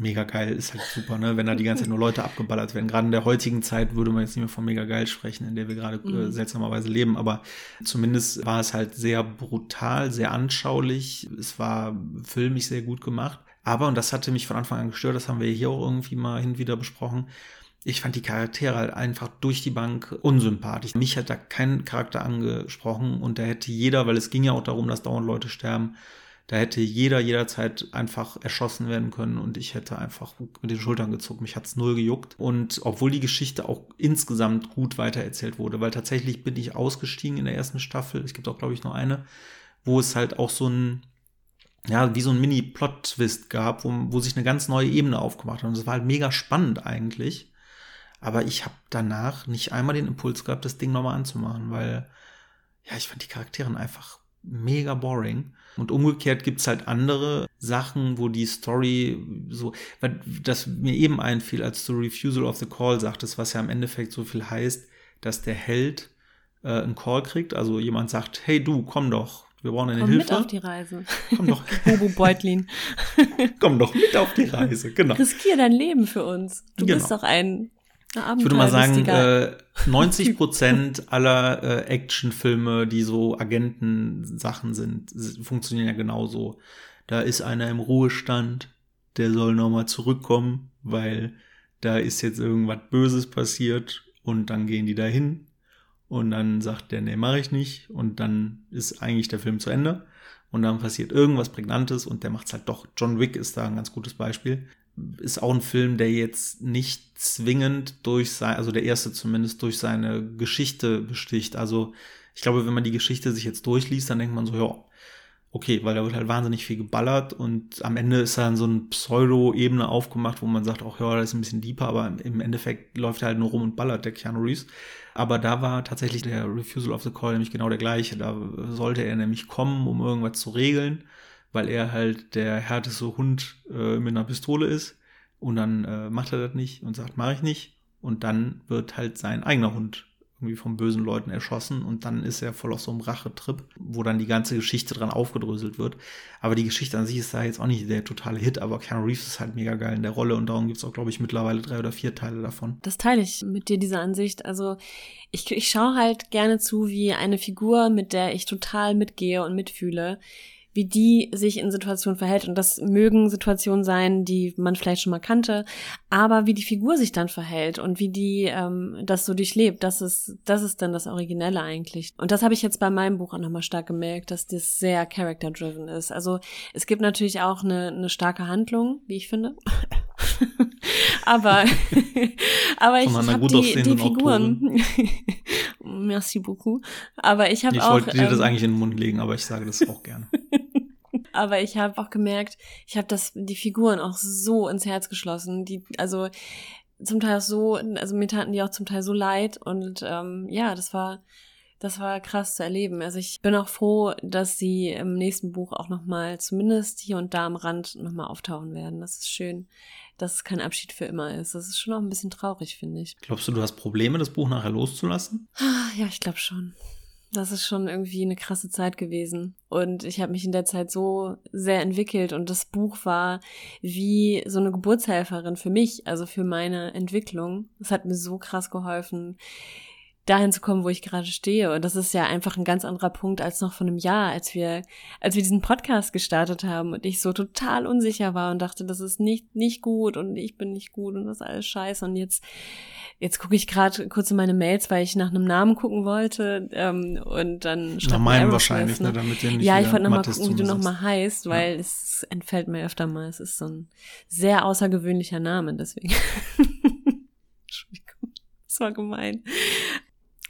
mega geil ist halt super, ne? Wenn da die ganze Zeit nur Leute abgeballert werden. Gerade in der heutigen Zeit würde man jetzt nicht mehr von mega geil sprechen, in der wir gerade äh, Mhm. seltsamerweise leben. Aber zumindest war es halt sehr brutal, sehr anschaulich. Es war filmisch sehr gut gemacht. Aber, und das hatte mich von Anfang an gestört, das haben wir hier auch irgendwie mal hin und wieder besprochen. Ich fand die Charaktere halt einfach durch die Bank unsympathisch. Mich hat da kein Charakter angesprochen und da hätte jeder, weil es ging ja auch darum, dass dauernd Leute sterben, da hätte jeder jederzeit einfach erschossen werden können und ich hätte einfach mit den Schultern gezuckt. Mich hat's null gejuckt. Und obwohl die Geschichte auch insgesamt gut weitererzählt wurde, weil tatsächlich bin ich ausgestiegen in der ersten Staffel. Es gibt auch, glaube ich, noch eine, wo es halt auch so ein, ja, wie so ein Mini-Plot-Twist gab, wo, wo sich eine ganz neue Ebene aufgemacht hat. Und das war halt mega spannend eigentlich. Aber ich habe danach nicht einmal den Impuls gehabt, das Ding nochmal anzumachen, weil, ja, ich fand die Charakteren einfach mega boring. Und umgekehrt gibt's halt andere Sachen, wo die Story so, weil das mir eben einfiel, als du Refusal of the Call sagtest, was ja im Endeffekt so viel heißt, dass der Held äh, einen Call kriegt, also jemand sagt, hey du, komm doch, wir brauchen eine Komm mit Hilfe. auf die Reise. Komm doch, Bobo Beutlin. komm doch mit auf die Reise, genau. Riskier dein Leben für uns. Du Genau. bist doch ein Ich würde mal sagen, äh, 90 Prozent aller äh, Actionfilme, die so Agentensachen sind, funktionieren ja genauso. Da ist einer im Ruhestand, der soll nochmal zurückkommen, weil da ist jetzt irgendwas Böses passiert und dann gehen die dahin und dann sagt der, nee, mache ich nicht und dann ist eigentlich der Film zu Ende und dann passiert irgendwas Prägnantes und der macht's halt doch. John Wick ist da ein ganz gutes Beispiel ist auch ein Film, der jetzt nicht zwingend durch sein, also der erste zumindest durch seine Geschichte besticht. Also ich glaube, wenn man die Geschichte sich jetzt durchliest, dann denkt man so, ja, okay, weil da wird halt wahnsinnig viel geballert und am Ende ist dann so eine Pseudo-Ebene aufgemacht, wo man sagt, ach ja, das ist ein bisschen deeper, aber im Endeffekt läuft er halt nur rum und ballert der Keanu Reeves. Aber da war tatsächlich der Refusal of the Call nämlich genau der gleiche. Da sollte er nämlich kommen, um irgendwas zu regeln weil er halt der härteste Hund äh, mit einer Pistole ist. Und dann äh, macht er das nicht und sagt, mache ich nicht. Und dann wird halt sein eigener Hund irgendwie von bösen Leuten erschossen und dann ist er voll auf so einem Rachetrip, wo dann die ganze Geschichte dran aufgedröselt wird. Aber die Geschichte an sich ist da jetzt auch nicht der totale Hit, aber Keanu Reeves ist halt mega geil in der Rolle und darum gibt's auch, glaube ich, mittlerweile drei oder vier Teile davon. Das teile ich mit dir, diese Ansicht. Also ich, ich schaue halt gerne zu, wie eine Figur, mit der ich total mitgehe und mitfühle, wie die sich in Situationen verhält. Und das mögen Situationen sein, die man vielleicht schon mal kannte, aber wie die Figur sich dann verhält und wie die ähm, das so durchlebt, das ist, das ist dann das Originelle eigentlich. Und das habe ich jetzt bei meinem Buch auch nochmal stark gemerkt, dass das sehr character-driven ist. Also es gibt natürlich auch eine, eine starke Handlung, wie ich finde. aber aber ich einer habe die, die Figuren. Merci beaucoup. Aber ich habe Ich auch. wollte dir das ähm, eigentlich in den Mund legen, aber ich sage das auch gerne. Aber ich habe auch gemerkt, ich habe das die Figuren auch so ins Herz geschlossen. Die also zum Teil auch so, also mir taten die auch zum Teil so leid und ähm, ja, das war das war krass zu erleben. Also ich bin auch froh, dass sie im nächsten Buch auch noch mal zumindest hier und da am Rand noch mal auftauchen werden. Das ist schön, dass es kein Abschied für immer ist. Das ist schon auch ein bisschen traurig, finde ich. Glaubst du, du hast Probleme, das Buch nachher loszulassen? Ah, Ja, ich glaube schon. Das ist schon irgendwie eine krasse Zeit gewesen. Und ich habe mich in der Zeit so sehr entwickelt und das Buch war wie so eine Geburtshelferin für mich, also für meine Entwicklung. Es hat mir so krass geholfen, dahin zu kommen, wo ich gerade stehe. Und das ist ja einfach ein ganz anderer Punkt als noch vor einem Jahr, als wir, als wir diesen Podcast gestartet haben und ich so total unsicher war und dachte, das ist nicht, nicht gut und ich bin nicht gut und das ist alles scheiße. Und jetzt, jetzt gucke ich gerade kurz in meine Mails, weil ich nach einem Namen gucken wollte ähm, und dann schreibt meinen wahrscheinlich, ne? damit nicht Ja, ich wollte nochmal gucken, wie du nochmal heißt, weil ja. es entfällt mir öfter mal. Es ist so ein sehr außergewöhnlicher Name, deswegen. Das war gemein.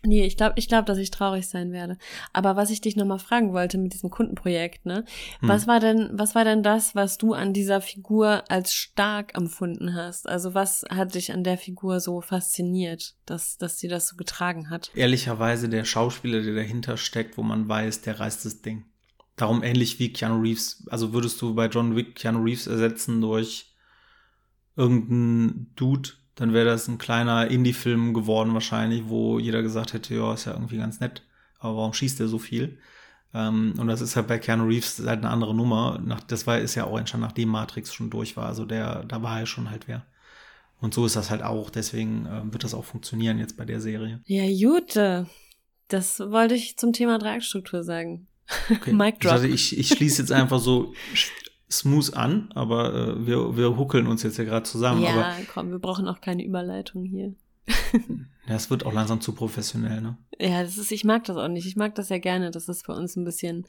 Nee, ich glaube, ich glaube, dass ich traurig sein werde. Aber was ich dich nochmal fragen wollte mit diesem Kundenprojekt, ne? Hm. Was war denn, was war denn das, was du an dieser Figur als stark empfunden hast? Also was hat dich an der Figur so fasziniert, dass, dass sie das so getragen hat? Ehrlicherweise der Schauspieler, der dahinter steckt, wo man weiß, der reißt das Ding. Darum ähnlich wie Keanu Reeves. Also würdest du bei John Wick Keanu Reeves ersetzen durch irgendeinen Dude, dann wäre das ein kleiner Indie-Film geworden wahrscheinlich, wo jeder gesagt hätte, ja, ist ja irgendwie ganz nett, aber warum schießt der so viel? Ähm, und das ist halt bei Keanu Reeves halt eine andere Nummer. Nach, das war, ist ja auch entstanden, nachdem Matrix schon durch war. Also der, da war er schon halt wer. Und so ist das halt auch. Deswegen äh, wird das auch funktionieren jetzt bei der Serie. Ja, Jute. Das wollte ich zum Thema Dreieckstruktur sagen. Okay. Mic drop. Also ich, ich schließe jetzt einfach so smooth an, aber äh, wir, wir huckeln uns jetzt ja gerade zusammen. Ja, aber, komm, wir brauchen auch keine Überleitung hier. ja, es wird auch langsam zu professionell, ne? Ja, das ist, ich mag das auch nicht. Ich mag das ja gerne, dass es bei uns ein bisschen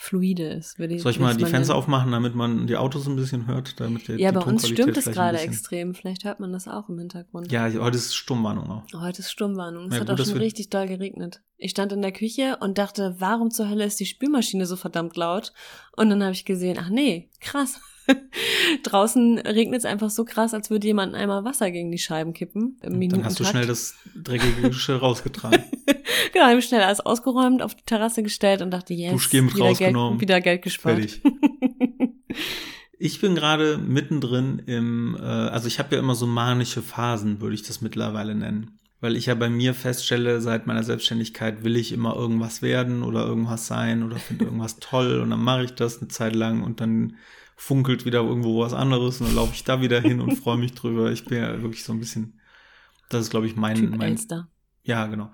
fluide ist. Würde ich, Soll ich mal die Fenster aufmachen, damit man die Autos ein bisschen hört? Damit der, ja, bei uns stimmt es gerade extrem. Vielleicht hört man das auch im Hintergrund. Ja, heute ist Sturmwarnung auch. Heute ist Sturmwarnung. Es ja, hat gut, auch schon richtig doll geregnet. Ich stand in der Küche und dachte, warum zur Hölle ist die Spülmaschine so verdammt laut? Und dann habe ich gesehen, ach nee, krass. Draußen regnet es einfach so krass, als würde jemand einmal Wasser gegen die Scheiben kippen. Dann hast du schnell das dreckige Geschirr rausgetragen. genau, habe ich schnell alles ausgeräumt, auf die Terrasse gestellt und dachte, yes, wieder Geld, wieder Geld gespart. Fertig. Ich bin gerade mittendrin im, äh, also ich habe ja immer so manische Phasen, würde ich das mittlerweile nennen. Weil ich ja bei mir feststelle, seit meiner Selbstständigkeit will ich immer irgendwas werden oder irgendwas sein oder finde irgendwas toll und dann mache ich das eine Zeit lang und dann funkelt wieder irgendwo was anderes und dann laufe ich da wieder hin und freue mich drüber. Ich bin ja wirklich so ein bisschen, das ist, glaube ich, mein, typ mein Elster. ja, genau.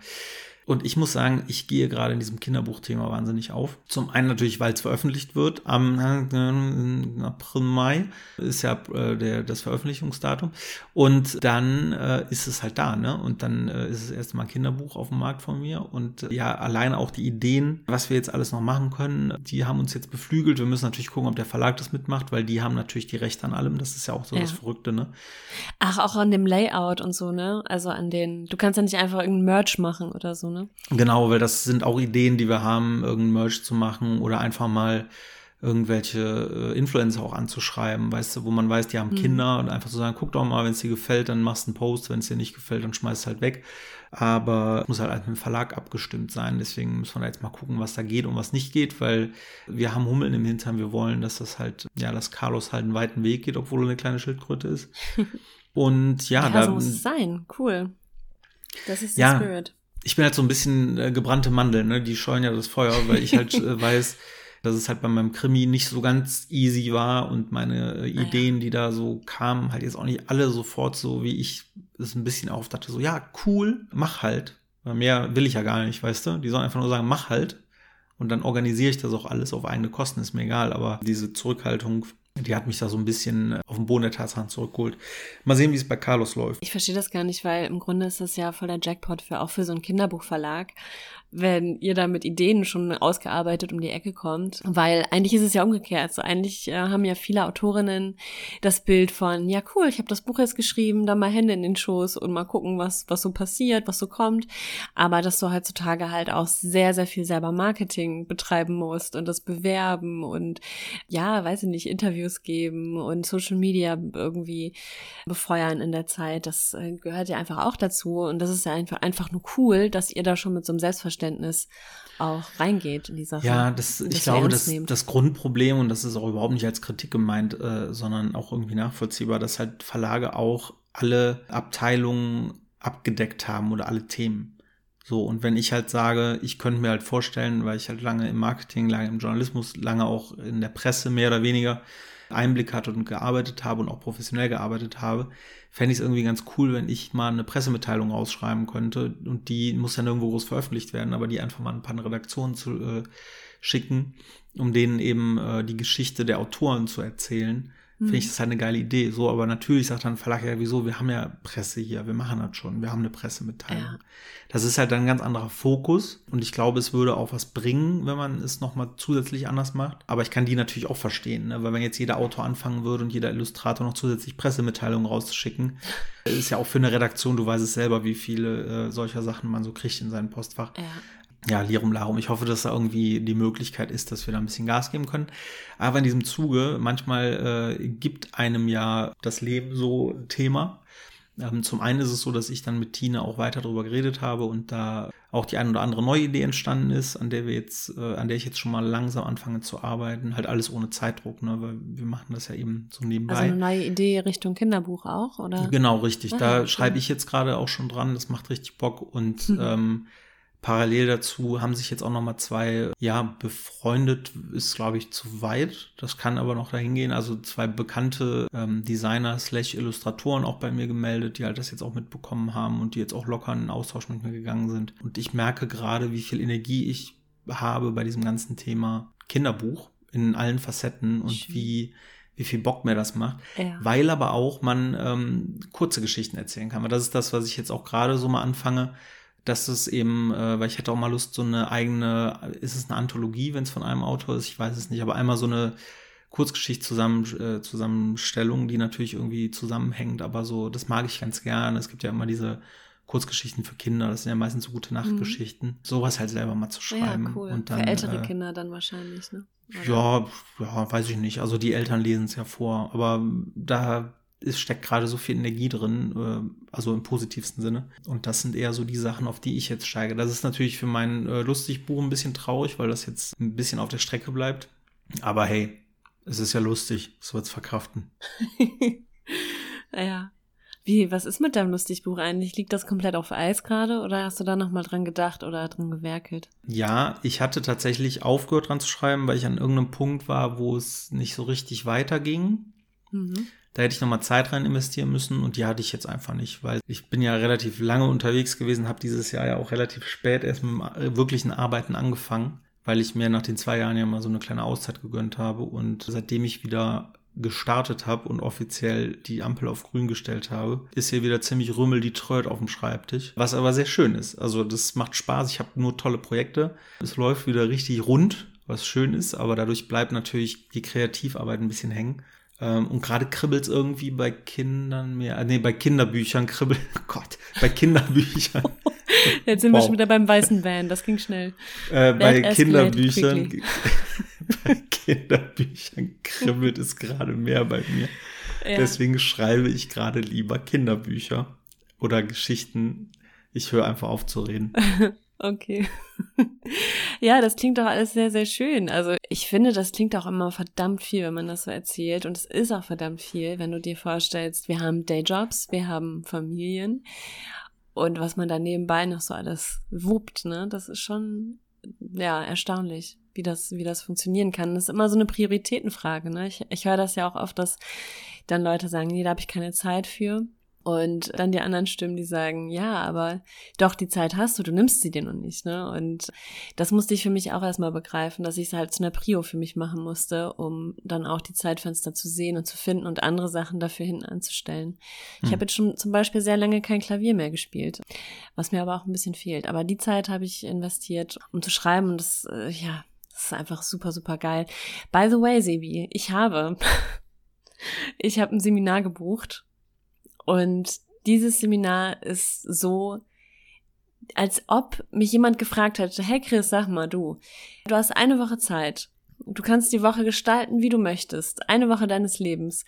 Und ich muss sagen, ich gehe gerade in diesem Kinderbuchthema wahnsinnig auf. Zum einen natürlich, weil es veröffentlicht wird am äh, April, Mai ist ja äh, der, das Veröffentlichungsdatum. Und dann äh, ist es halt da, ne? Und dann äh, ist es erstmal ein Kinderbuch auf dem Markt von mir. Und äh, ja, alleine auch die Ideen, was wir jetzt alles noch machen können, die haben uns jetzt beflügelt. Wir müssen natürlich gucken, ob der Verlag das mitmacht, weil die haben natürlich die Rechte an allem. Das ist ja auch so ja. das Verrückte, ne? Ach, auch an dem Layout und so, ne? Also an den, du kannst ja nicht einfach irgendein Merch machen oder so, ne? Genau, weil das sind auch Ideen, die wir haben, irgendein Merch zu machen oder einfach mal irgendwelche äh, Influencer auch anzuschreiben, weißt du, wo man weiß, die haben mhm. Kinder und einfach zu so sagen, guck doch mal, wenn es dir gefällt, dann machst du einen Post, wenn es dir nicht gefällt, dann schmeißt es halt weg. Aber muss halt mit dem Verlag abgestimmt sein. Deswegen müssen wir da jetzt mal gucken, was da geht und was nicht geht, weil wir haben Hummeln im Hintern. Wir wollen, dass das halt, ja, dass Carlos halt einen weiten Weg geht, obwohl er eine kleine Schildkröte ist. Und ja, ja da. So muss es sein. Cool. Das ist der ja, Spirit ich bin halt so ein bisschen äh, gebrannte Mandel, ne? Die scheuen ja das Feuer, weil ich halt äh, weiß, dass es halt bei meinem Krimi nicht so ganz easy war und meine äh, Ideen, ah, ja. die da so kamen, halt jetzt auch nicht alle sofort so, wie ich es ein bisschen aufdachte, so, ja, cool, mach halt. Weil mehr will ich ja gar nicht, weißt du? Die sollen einfach nur sagen, mach halt. Und dann organisiere ich das auch alles auf eigene Kosten, ist mir egal. Aber diese Zurückhaltung die hat mich da so ein bisschen äh, auf den Boden der Tatsachen zurückgeholt. Mal sehen, wie es bei Carlos läuft. Ich verstehe das gar nicht, weil im Grunde ist das ja voll der Jackpot für auch für so einen Kinderbuchverlag wenn ihr da mit Ideen schon ausgearbeitet um die Ecke kommt. Weil eigentlich ist es ja umgekehrt. So eigentlich äh, haben ja viele Autorinnen das Bild von, ja cool, ich habe das Buch jetzt geschrieben, da mal Hände in den Schoß und mal gucken, was, was so passiert, was so kommt. Aber dass du heutzutage halt auch sehr, sehr viel selber Marketing betreiben musst und das bewerben und ja, weiß ich nicht, Interviews geben und Social Media irgendwie befeuern in der Zeit. Das äh, gehört ja einfach auch dazu. Und das ist ja einfach, einfach nur cool, dass ihr da schon mit so einem Selbstverständnis Selbstverständnis auch reingeht in die Sache. Ja, das, ich glaube, das, das Grundproblem, und das ist auch überhaupt nicht als Kritik gemeint, äh, sondern auch irgendwie nachvollziehbar, dass halt Verlage auch alle Abteilungen abgedeckt haben oder alle Themen. So, und wenn ich halt sage, ich könnte mir halt vorstellen, weil ich halt lange im Marketing, lange im Journalismus, lange auch in der Presse mehr oder weniger Einblick hatte und gearbeitet habe und auch professionell gearbeitet habe, fände ich es irgendwie ganz cool, wenn ich mal eine Pressemitteilung rausschreiben könnte und die muss dann irgendwo groß veröffentlicht werden, aber die einfach mal ein paar Redaktionen zu äh, schicken, um denen eben äh, die Geschichte der Autoren zu erzählen finde ich mhm. das halt eine geile Idee. So, aber natürlich sagt dann Verlag, ja, wieso, wir haben ja Presse hier, wir machen das schon, wir haben eine Pressemitteilung. Ja. Das ist halt dann ein ganz anderer Fokus und ich glaube, es würde auch was bringen, wenn man es nochmal zusätzlich anders macht. Aber ich kann die natürlich auch verstehen, ne? weil wenn jetzt jeder Autor anfangen würde und jeder Illustrator noch zusätzlich Pressemitteilungen rauszuschicken, ist ja auch für eine Redaktion, du weißt es selber, wie viele äh, solcher Sachen man so kriegt in seinem Postfach. Ja ja, Lirum Larum. Ich hoffe, dass da irgendwie die Möglichkeit ist, dass wir da ein bisschen Gas geben können. Aber in diesem Zuge, manchmal äh, gibt einem ja das Leben so Thema. Ähm, zum einen ist es so, dass ich dann mit Tina auch weiter darüber geredet habe und da auch die ein oder andere neue Idee entstanden ist, an der wir jetzt, äh, an der ich jetzt schon mal langsam anfange zu arbeiten. Halt alles ohne Zeitdruck, ne? Weil wir machen das ja eben so nebenbei. Also eine neue Idee Richtung Kinderbuch auch, oder? Genau, richtig. Ah, da schreibe ich jetzt gerade auch schon dran. Das macht richtig Bock und ähm, Parallel dazu haben sich jetzt auch noch mal zwei, ja, befreundet ist, glaube ich, zu weit. Das kann aber noch dahin gehen. Also zwei bekannte ähm, Designer slash Illustratoren auch bei mir gemeldet, die halt das jetzt auch mitbekommen haben und die jetzt auch locker in den Austausch mit mir gegangen sind. Und ich merke gerade, wie viel Energie ich habe bei diesem ganzen Thema Kinderbuch in allen Facetten und Schön. wie wie viel Bock mir das macht, ja. weil aber auch man ähm, kurze Geschichten erzählen kann. Weil das ist das, was ich jetzt auch gerade so mal anfange, dass es eben, äh, weil ich hätte auch mal Lust, so eine eigene, ist es eine Anthologie, wenn es von einem Autor ist, ich weiß es nicht, aber einmal so eine Kurzgeschichte zusammen, äh, Zusammenstellung, die natürlich irgendwie zusammenhängt, aber so, das mag ich ganz gerne. Es gibt ja immer diese Kurzgeschichten für Kinder, das sind ja meistens so gute Nachtgeschichten. Mhm. Sowas halt selber mal zu schreiben. Ja, cool. Und dann, für ältere äh, Kinder dann wahrscheinlich, ne? Ja, ja, weiß ich nicht. Also die Eltern lesen es ja vor, aber da es steckt gerade so viel Energie drin, äh, also im positivsten Sinne. Und das sind eher so die Sachen, auf die ich jetzt steige. Das ist natürlich für mein äh, Lustigbuch ein bisschen traurig, weil das jetzt ein bisschen auf der Strecke bleibt. Aber hey, es ist ja lustig, es wird's verkraften. ja. Wie, was ist mit deinem Lustigbuch eigentlich? Liegt das komplett auf Eis gerade oder hast du da nochmal dran gedacht oder dran gewerkelt? Ja, ich hatte tatsächlich aufgehört dran zu schreiben, weil ich an irgendeinem Punkt war, wo es nicht so richtig weiterging. Mhm. Da hätte ich nochmal Zeit rein investieren müssen und die hatte ich jetzt einfach nicht, weil ich bin ja relativ lange unterwegs gewesen, habe dieses Jahr ja auch relativ spät erst mit dem wirklichen Arbeiten angefangen, weil ich mir nach den zwei Jahren ja mal so eine kleine Auszeit gegönnt habe und seitdem ich wieder gestartet habe und offiziell die Ampel auf grün gestellt habe, ist hier wieder ziemlich rümmel die Tröd auf dem Schreibtisch, was aber sehr schön ist. Also das macht Spaß, ich habe nur tolle Projekte. Es läuft wieder richtig rund, was schön ist, aber dadurch bleibt natürlich die Kreativarbeit ein bisschen hängen. Ähm, und gerade kribbelt es irgendwie bei Kindern mehr. Äh, nee, bei Kinderbüchern kribbelt. Oh Gott, bei Kinderbüchern. Jetzt sind wow. wir schon wieder beim weißen Van, das ging schnell. Äh, bei Kinderbüchern. bei Kinderbüchern kribbelt es gerade mehr bei mir. Ja. Deswegen schreibe ich gerade lieber Kinderbücher oder Geschichten. Ich höre einfach auf zu reden. Okay. ja, das klingt doch alles sehr, sehr schön. Also ich finde, das klingt auch immer verdammt viel, wenn man das so erzählt. Und es ist auch verdammt viel, wenn du dir vorstellst, wir haben Dayjobs, wir haben Familien und was man da nebenbei noch so alles wuppt, ne? Das ist schon, ja, erstaunlich, wie das, wie das funktionieren kann. Das ist immer so eine Prioritätenfrage, ne? Ich, ich höre das ja auch oft, dass dann Leute sagen, nee, da habe ich keine Zeit für. Und dann die anderen Stimmen, die sagen, ja, aber doch, die Zeit hast du, du nimmst sie dir noch nicht, ne? Und das musste ich für mich auch erstmal begreifen, dass ich es halt zu einer Prio für mich machen musste, um dann auch die Zeitfenster zu sehen und zu finden und andere Sachen dafür hinten anzustellen. Hm. Ich habe jetzt schon zum Beispiel sehr lange kein Klavier mehr gespielt, was mir aber auch ein bisschen fehlt. Aber die Zeit habe ich investiert, um zu schreiben und das, äh, ja, das ist einfach super, super geil. By the way, Sebi, ich habe, ich habe ein Seminar gebucht und dieses Seminar ist so, als ob mich jemand gefragt hätte, hey Chris, sag mal du, du hast eine Woche Zeit. Du kannst die Woche gestalten, wie du möchtest. Eine Woche deines Lebens.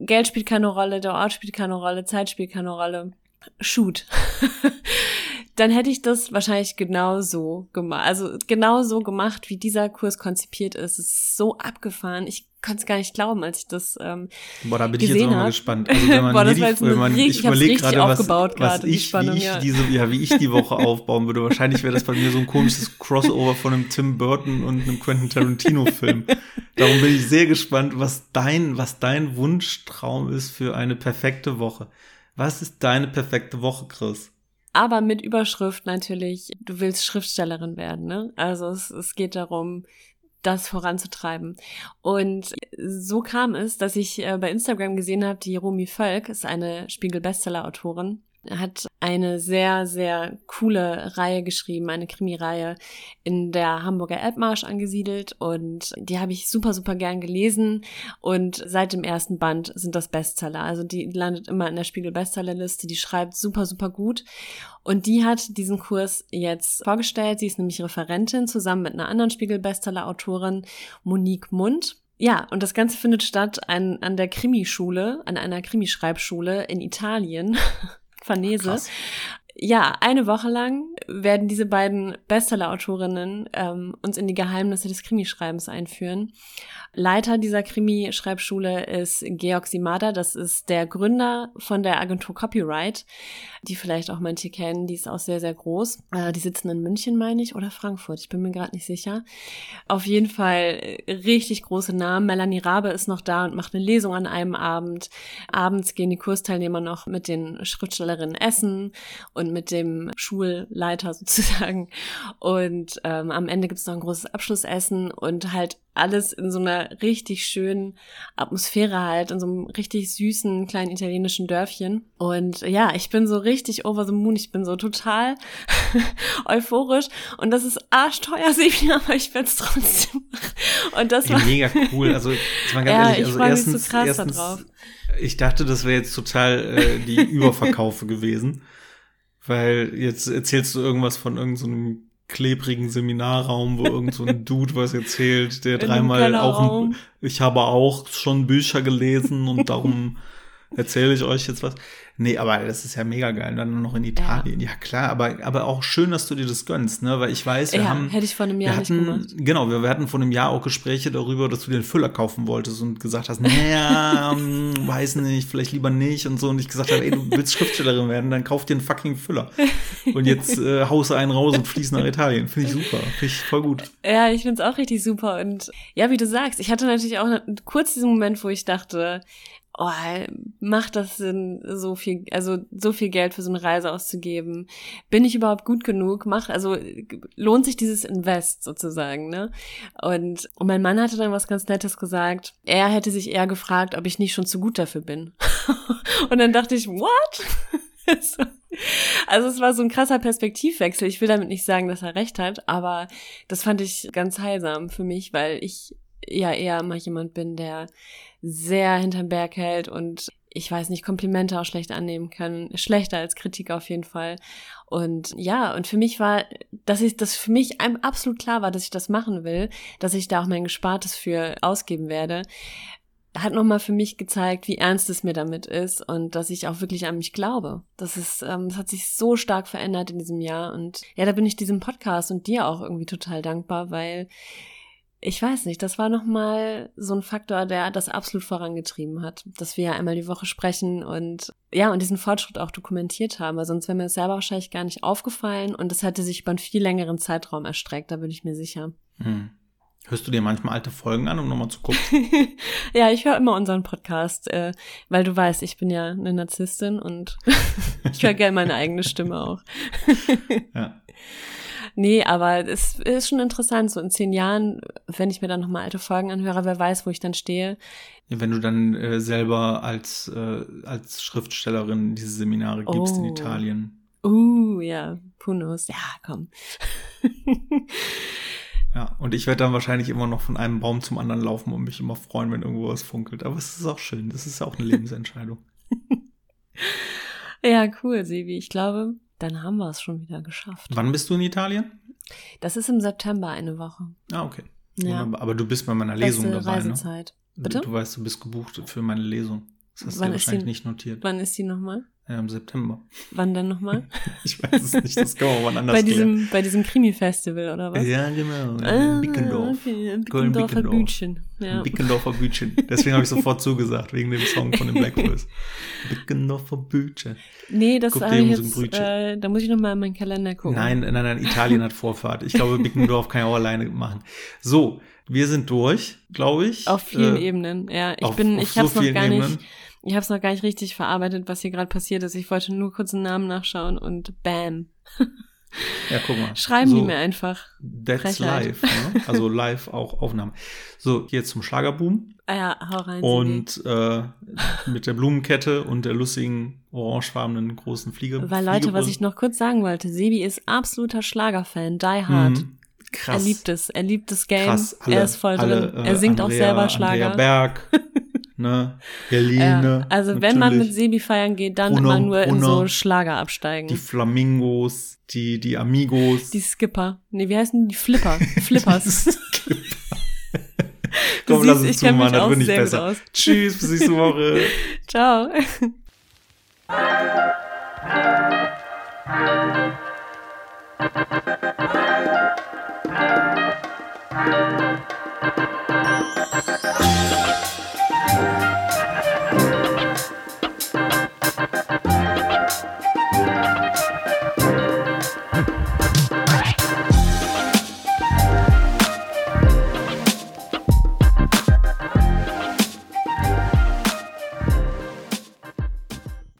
Geld spielt keine Rolle, der Ort spielt keine Rolle, Zeit spielt keine Rolle. Shoot. Dann hätte ich das wahrscheinlich genau so gemacht. Also genau so gemacht, wie dieser Kurs konzipiert ist. Es ist so abgefahren. Ich konnte es gar nicht glauben, als ich das ähm, Boah, da bin ich jetzt auch mal gespannt. Also wenn man, Boah, das war jetzt wenn eine man richtig- ich ich hab's überlege richtig gerade, was, aufgebaut was ich, Spannung, wie ich ja. diese, ja, wie ich die Woche aufbauen würde. Wahrscheinlich wäre das bei mir so ein komisches Crossover von einem Tim Burton und einem Quentin Tarantino Film. Darum bin ich sehr gespannt, was dein, was dein Wunschtraum ist für eine perfekte Woche. Was ist deine perfekte Woche, Chris? aber mit Überschrift natürlich, du willst Schriftstellerin werden, ne? Also es, es geht darum, das voranzutreiben. Und so kam es, dass ich äh, bei Instagram gesehen habe, die Romy Völk ist eine Spiegel-Bestseller-Autorin, hat eine sehr, sehr coole Reihe geschrieben, eine Krimireihe in der Hamburger Elbmarsch angesiedelt und die habe ich super, super gern gelesen und seit dem ersten Band sind das Bestseller. Also die landet immer in der Spiegel-Bestsellerliste, die schreibt super, super gut und die hat diesen Kurs jetzt vorgestellt. Sie ist nämlich Referentin zusammen mit einer anderen Spiegel-Bestseller-Autorin, Monique Mund. Ja, und das Ganze findet statt an, an der Krimischule, an einer Krimischreibschule in Italien. Farnese. Krass. Ja, eine Woche lang werden diese beiden Bestseller-Autorinnen ähm, uns in die Geheimnisse des Krimischreibens einführen. Leiter dieser Krimischreibschule ist Georg Simada, das ist der Gründer von der Agentur Copyright, die vielleicht auch manche kennen, die ist auch sehr, sehr groß. Äh, die sitzen in München, meine ich, oder Frankfurt, ich bin mir gerade nicht sicher. Auf jeden Fall äh, richtig große Namen. Melanie Rabe ist noch da und macht eine Lesung an einem Abend. Abends gehen die Kursteilnehmer noch mit den Schriftstellerinnen essen und mit dem Schulleiter sozusagen. Und ähm, am Ende gibt es noch ein großes Abschlussessen und halt alles in so einer richtig schönen Atmosphäre halt, in so einem richtig süßen kleinen italienischen Dörfchen. Und ja, ich bin so richtig over the moon, ich bin so total euphorisch und das ist arschteuer, Sebi, aber ich werde es trotzdem machen. Und das Ey, war mega cool. Also, jetzt mal ganz Ja, ehrlich, ich also mich so erstens, erstens ich dachte, das wäre jetzt total äh, die Überverkaufe gewesen. Weil jetzt erzählst du irgendwas von irgendeinem so klebrigen Seminarraum, wo irgend so ein Dude was erzählt, der dreimal auch, ich habe auch schon Bücher gelesen und darum erzähle ich euch jetzt was. Nee, aber das ist ja mega geil. Dann noch in Italien. Ja, klar, aber, aber auch schön, dass du dir das gönnst, ne? Weil ich weiß, wir ja, haben. hätte ich vor einem Jahr nicht hatten, gemacht. genau, wir, wir hatten vor einem Jahr auch Gespräche darüber, dass du dir einen Füller kaufen wolltest und gesagt hast, naja, ähm, weiß nicht, vielleicht lieber nicht und so. Und ich gesagt habe, ey, du willst Schriftstellerin werden, dann kauf dir einen fucking Füller. Und jetzt äh, haust du einen raus und fließt nach Italien. Finde ich super. Finde ich voll gut. Ja, ich find's auch richtig super. Und ja, wie du sagst, ich hatte natürlich auch kurz diesen Moment, wo ich dachte, oh, macht das Sinn, so viel, also so viel Geld für so eine Reise auszugeben? Bin ich überhaupt gut genug? Macht, also lohnt sich dieses Invest sozusagen, ne? Und, und mein Mann hatte dann was ganz Nettes gesagt. Er hätte sich eher gefragt, ob ich nicht schon zu gut dafür bin. und dann dachte ich, what? So. Also es war so ein krasser Perspektivwechsel. Ich will damit nicht sagen, dass er recht hat, aber das fand ich ganz heilsam für mich, weil ich ja eher mal jemand bin, der sehr hinterm Berg hält und ich weiß nicht, Komplimente auch schlecht annehmen kann. Schlechter als Kritik auf jeden Fall. Und ja, und für mich war, dass ich, dass für mich einem absolut klar war, dass ich das machen will, dass ich da auch mein Gespartes für ausgeben werde hat nochmal für mich gezeigt, wie ernst es mir damit ist und dass ich auch wirklich an mich glaube. Das ist, ähm, das hat sich so stark verändert in diesem Jahr und ja, da bin ich diesem Podcast und dir auch irgendwie total dankbar, weil ich weiß nicht, das war nochmal so ein Faktor, der das absolut vorangetrieben hat, dass wir ja einmal die Woche sprechen und ja, und diesen Fortschritt auch dokumentiert haben, weil sonst wäre mir das selber wahrscheinlich gar nicht aufgefallen und das hätte sich über einen viel längeren Zeitraum erstreckt, da bin ich mir sicher. Hm. Hörst du dir manchmal alte Folgen an, um nochmal zu gucken? ja, ich höre immer unseren Podcast, äh, weil du weißt, ich bin ja eine Narzisstin und ich höre gerne meine eigene Stimme auch. ja. Nee, aber es ist schon interessant, so in zehn Jahren, wenn ich mir dann nochmal alte Folgen anhöre, wer weiß, wo ich dann stehe. Ja, Wenn du dann äh, selber als, äh, als Schriftstellerin diese Seminare gibst in Oh. Italien. Uh, ja, Punos, ja, komm. Ja, und ich werde dann wahrscheinlich immer noch von einem Baum zum anderen laufen und mich immer freuen, wenn irgendwo was funkelt. Aber es ist auch schön. Das ist ja auch eine Lebensentscheidung. ja, cool, Sebi. Ich glaube, dann haben wir es schon wieder geschafft. Wann bist du in Italien? Das ist im September eine Woche. Ah, okay. Ja. Wunderbar. Aber du bist bei meiner Lesung Beste dabei, ne? Reisezeit. Bitte? Du, du weißt, du bist gebucht für meine Lesung. Das hast Wann du wahrscheinlich die- nicht notiert. Wann ist die nochmal? Ja, im September. Wann denn nochmal? Ich weiß es nicht, das kann man wann anders bei klären. diesem, bei diesem Krimi-Festival oder was? Ja, genau. Ah, Bickendorf. okay, Bickendorfer Bickendorf. Bütchen. Ja. Bickendorfer Bütchen. Deswegen habe ich sofort zugesagt, wegen dem Song von den Black Boys. Bickendorfer Bütchen. Nee, das habe dir ich so jetzt, äh, da muss ich nochmal in meinen Kalender gucken. Nein, nein, nein, Italien hat Vorfahrt. Ich glaube, Bickendorf kann ich auch alleine machen. So, wir sind durch, glaube ich. Auf vielen Äh, Eben. Ja, ich auf- bin, auf ich so habe es noch gar nicht, Ebenen. Ich habe es noch gar nicht richtig verarbeitet, was hier gerade passiert ist. Ich wollte nur kurz einen Namen nachschauen und bam. Ja, guck mal. Schreiben so, die mir einfach. That's Frechheit. live. Ne? Also live auch Aufnahmen. So, jetzt zum Schlagerboom. Ah ja, hau rein. Und äh, mit der Blumenkette und der lustigen orangefarbenen großen Fliege. Weil Leute, was ich noch kurz sagen wollte, Sebi ist absoluter Schlagerfan, die hard. Mhm. Krass. Er liebt es, er liebt das Game, Krass. Alle, er ist voll alle, drin. äh, er singt auch Andrea, selber Schlager. Andrea Berg, ne? Berlin, Ja, also wenn man mit. Sebi feiern geht, dann Bruno, immer nur in Bruno. so Schlager absteigen. Die Die, Flamingos, die, die Amigos. Skipper. Nee, wie heißen die? Flipper. Flippers. Komm, Du lass siehst, uns zumachen, mich das auch wird nicht besser. aus. Tschüss, bis nächste Woche. Ciao.